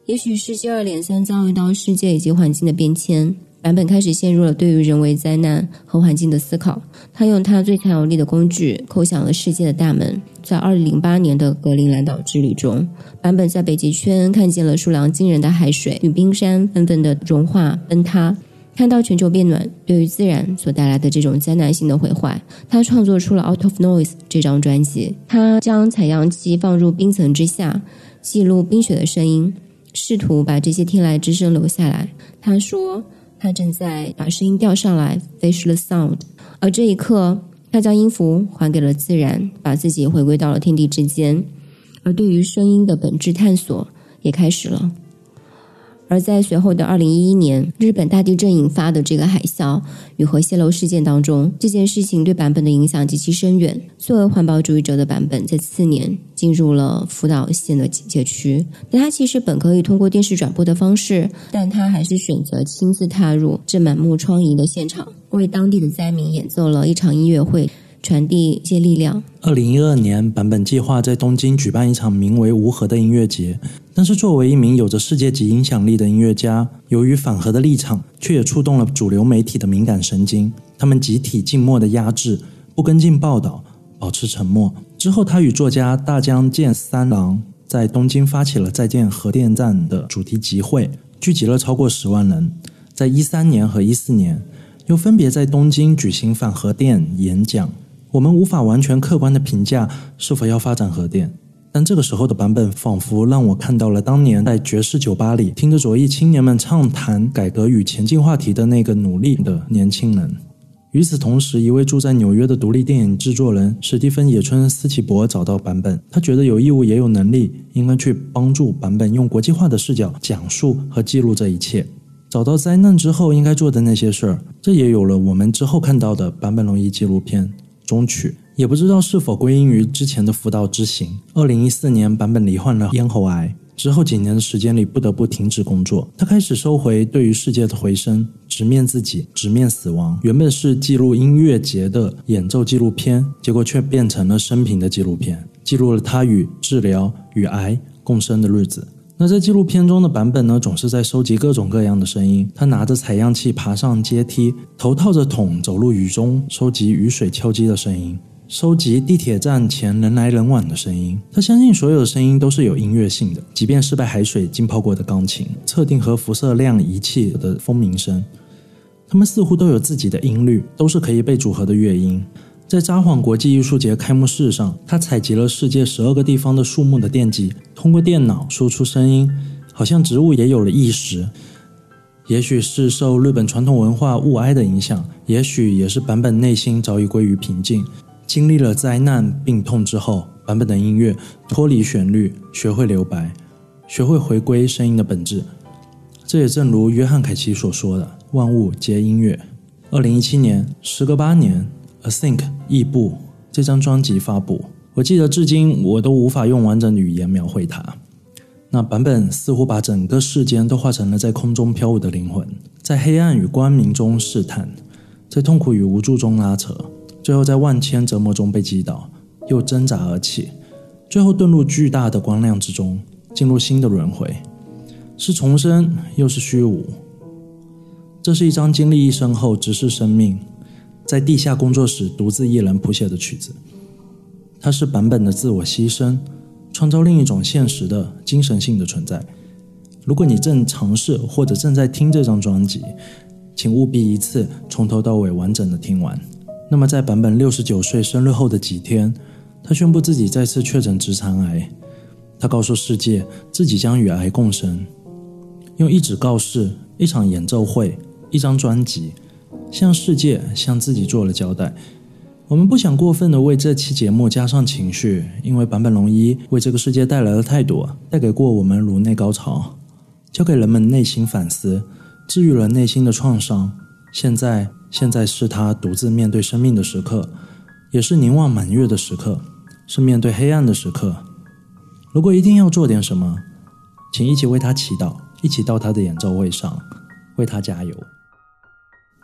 也许是接二连三遭遇到世界以及环境的变迁，版本开始陷入了对于人为灾难和环境的思考。他用他最强有力的工具叩响了世界的大门。在二零零八年的格陵兰岛之旅中，版本在北极圈看见了数量惊人的海水与冰山纷纷的融化崩塌。看到全球变暖对于自然所带来的这种灾难性的毁坏，他创作出了《Out of Noise》这张专辑。他将采样机放入冰层之下，记录冰雪的声音，试图把这些天籁之声留下来。他说，他正在把声音调上来，fish the sound。而这一刻，他将音符还给了自然，把自己回归到了天地之间。而对于声音的本质探索也开始了。而在随后的二零一一年，日本大地震引发的这个海啸与核泄漏事件当中，这件事情对版本的影响极其深远。作为环保主义者的版本，在次年进入了福岛县的警戒区。但他其实本可以通过电视转播的方式，但他还是选择亲自踏入这满目疮痍的现场，为当地的灾民演奏了一场音乐会。传递一些力量。二零一二年，版本计划在东京举办一场名为“无核”的音乐节，但是作为一名有着世界级影响力的音乐家，由于反核的立场，却也触动了主流媒体的敏感神经。他们集体静默的压制，不跟进报道，保持沉默。之后，他与作家大江健三郎在东京发起了“再见核电站”的主题集会，聚集了超过十万人。在一三年和一四年，又分别在东京举行反核电演讲。我们无法完全客观的评价是否要发展核电，但这个时候的版本仿佛让我看到了当年在爵士酒吧里听着左翼青年们畅谈改革与前进话题的那个努力的年轻人。与此同时，一位住在纽约的独立电影制作人史蒂芬·野村斯奇伯找到版本，他觉得有义务也有能力，应该去帮助版本用国际化的视角讲述和记录这一切。找到灾难之后应该做的那些事儿，这也有了我们之后看到的版本龙一纪录片。中曲也不知道是否归因于之前的辅导之行。二零一四年，版本罹患了咽喉癌，之后几年的时间里不得不停止工作。他开始收回对于世界的回声，直面自己，直面死亡。原本是记录音乐节的演奏纪录片，结果却变成了生平的纪录片，记录了他与治疗与癌共生的日子。那在纪录片中的版本呢，总是在收集各种各样的声音。他拿着采样器爬上阶梯，头套着桶走入雨中，收集雨水敲击的声音，收集地铁站前人来人往的声音。他相信所有的声音都是有音乐性的，即便是被海水浸泡过的钢琴、测定核辐射量仪器的蜂鸣声，它们似乎都有自己的音律，都是可以被组合的乐音。在札幌国际艺术节开幕式上，他采集了世界十二个地方的树木的电极，通过电脑输出声音，好像植物也有了意识。也许是受日本传统文化物哀的影响，也许也是版本内心早已归于平静。经历了灾难、病痛之后，版本的音乐脱离旋律，学会留白，学会回归声音的本质。这也正如约翰凯奇所说的：“万物皆音乐。”二零一七年，时隔八年。A Think 异步这张专辑发布，我记得至今我都无法用完整语言描绘它。那版本似乎把整个世间都化成了在空中飘舞的灵魂，在黑暗与光明中试探，在痛苦与无助中拉扯，最后在万千折磨中被击倒，又挣扎而起，最后遁入巨大的光亮之中，进入新的轮回，是重生又是虚无。这是一张经历一生后直视生命。在地下工作室独自一人谱写的曲子。它是版本的自我牺牲，创造另一种现实的精神性的存在。如果你正尝试或者正在听这张专辑，请务必一次从头到尾完整的听完。那么，在版本六十九岁生日后的几天，他宣布自己再次确诊直肠癌。他告诉世界，自己将与癌共生，用一纸告示、一场演奏会、一张专辑，向世界、向自己做了交代。我们不想过分的为这期节目加上情绪，因为坂本龙一为这个世界带来了太多，带给过我们颅内高潮，教给人们内心反思，治愈了内心的创伤。现在，现在是他独自面对生命的时刻，也是凝望满月的时刻，是面对黑暗的时刻。如果一定要做点什么，请一起为他祈祷，一起到他的演奏会上为他加油。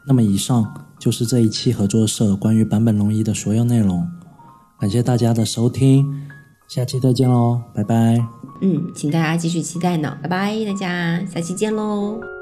那么，以上就是这一期合作社关于版本龙一的所有内容。感谢大家的收听，下期再见喽，拜拜。嗯，请大家继续期待呢，拜拜，大家下期见喽。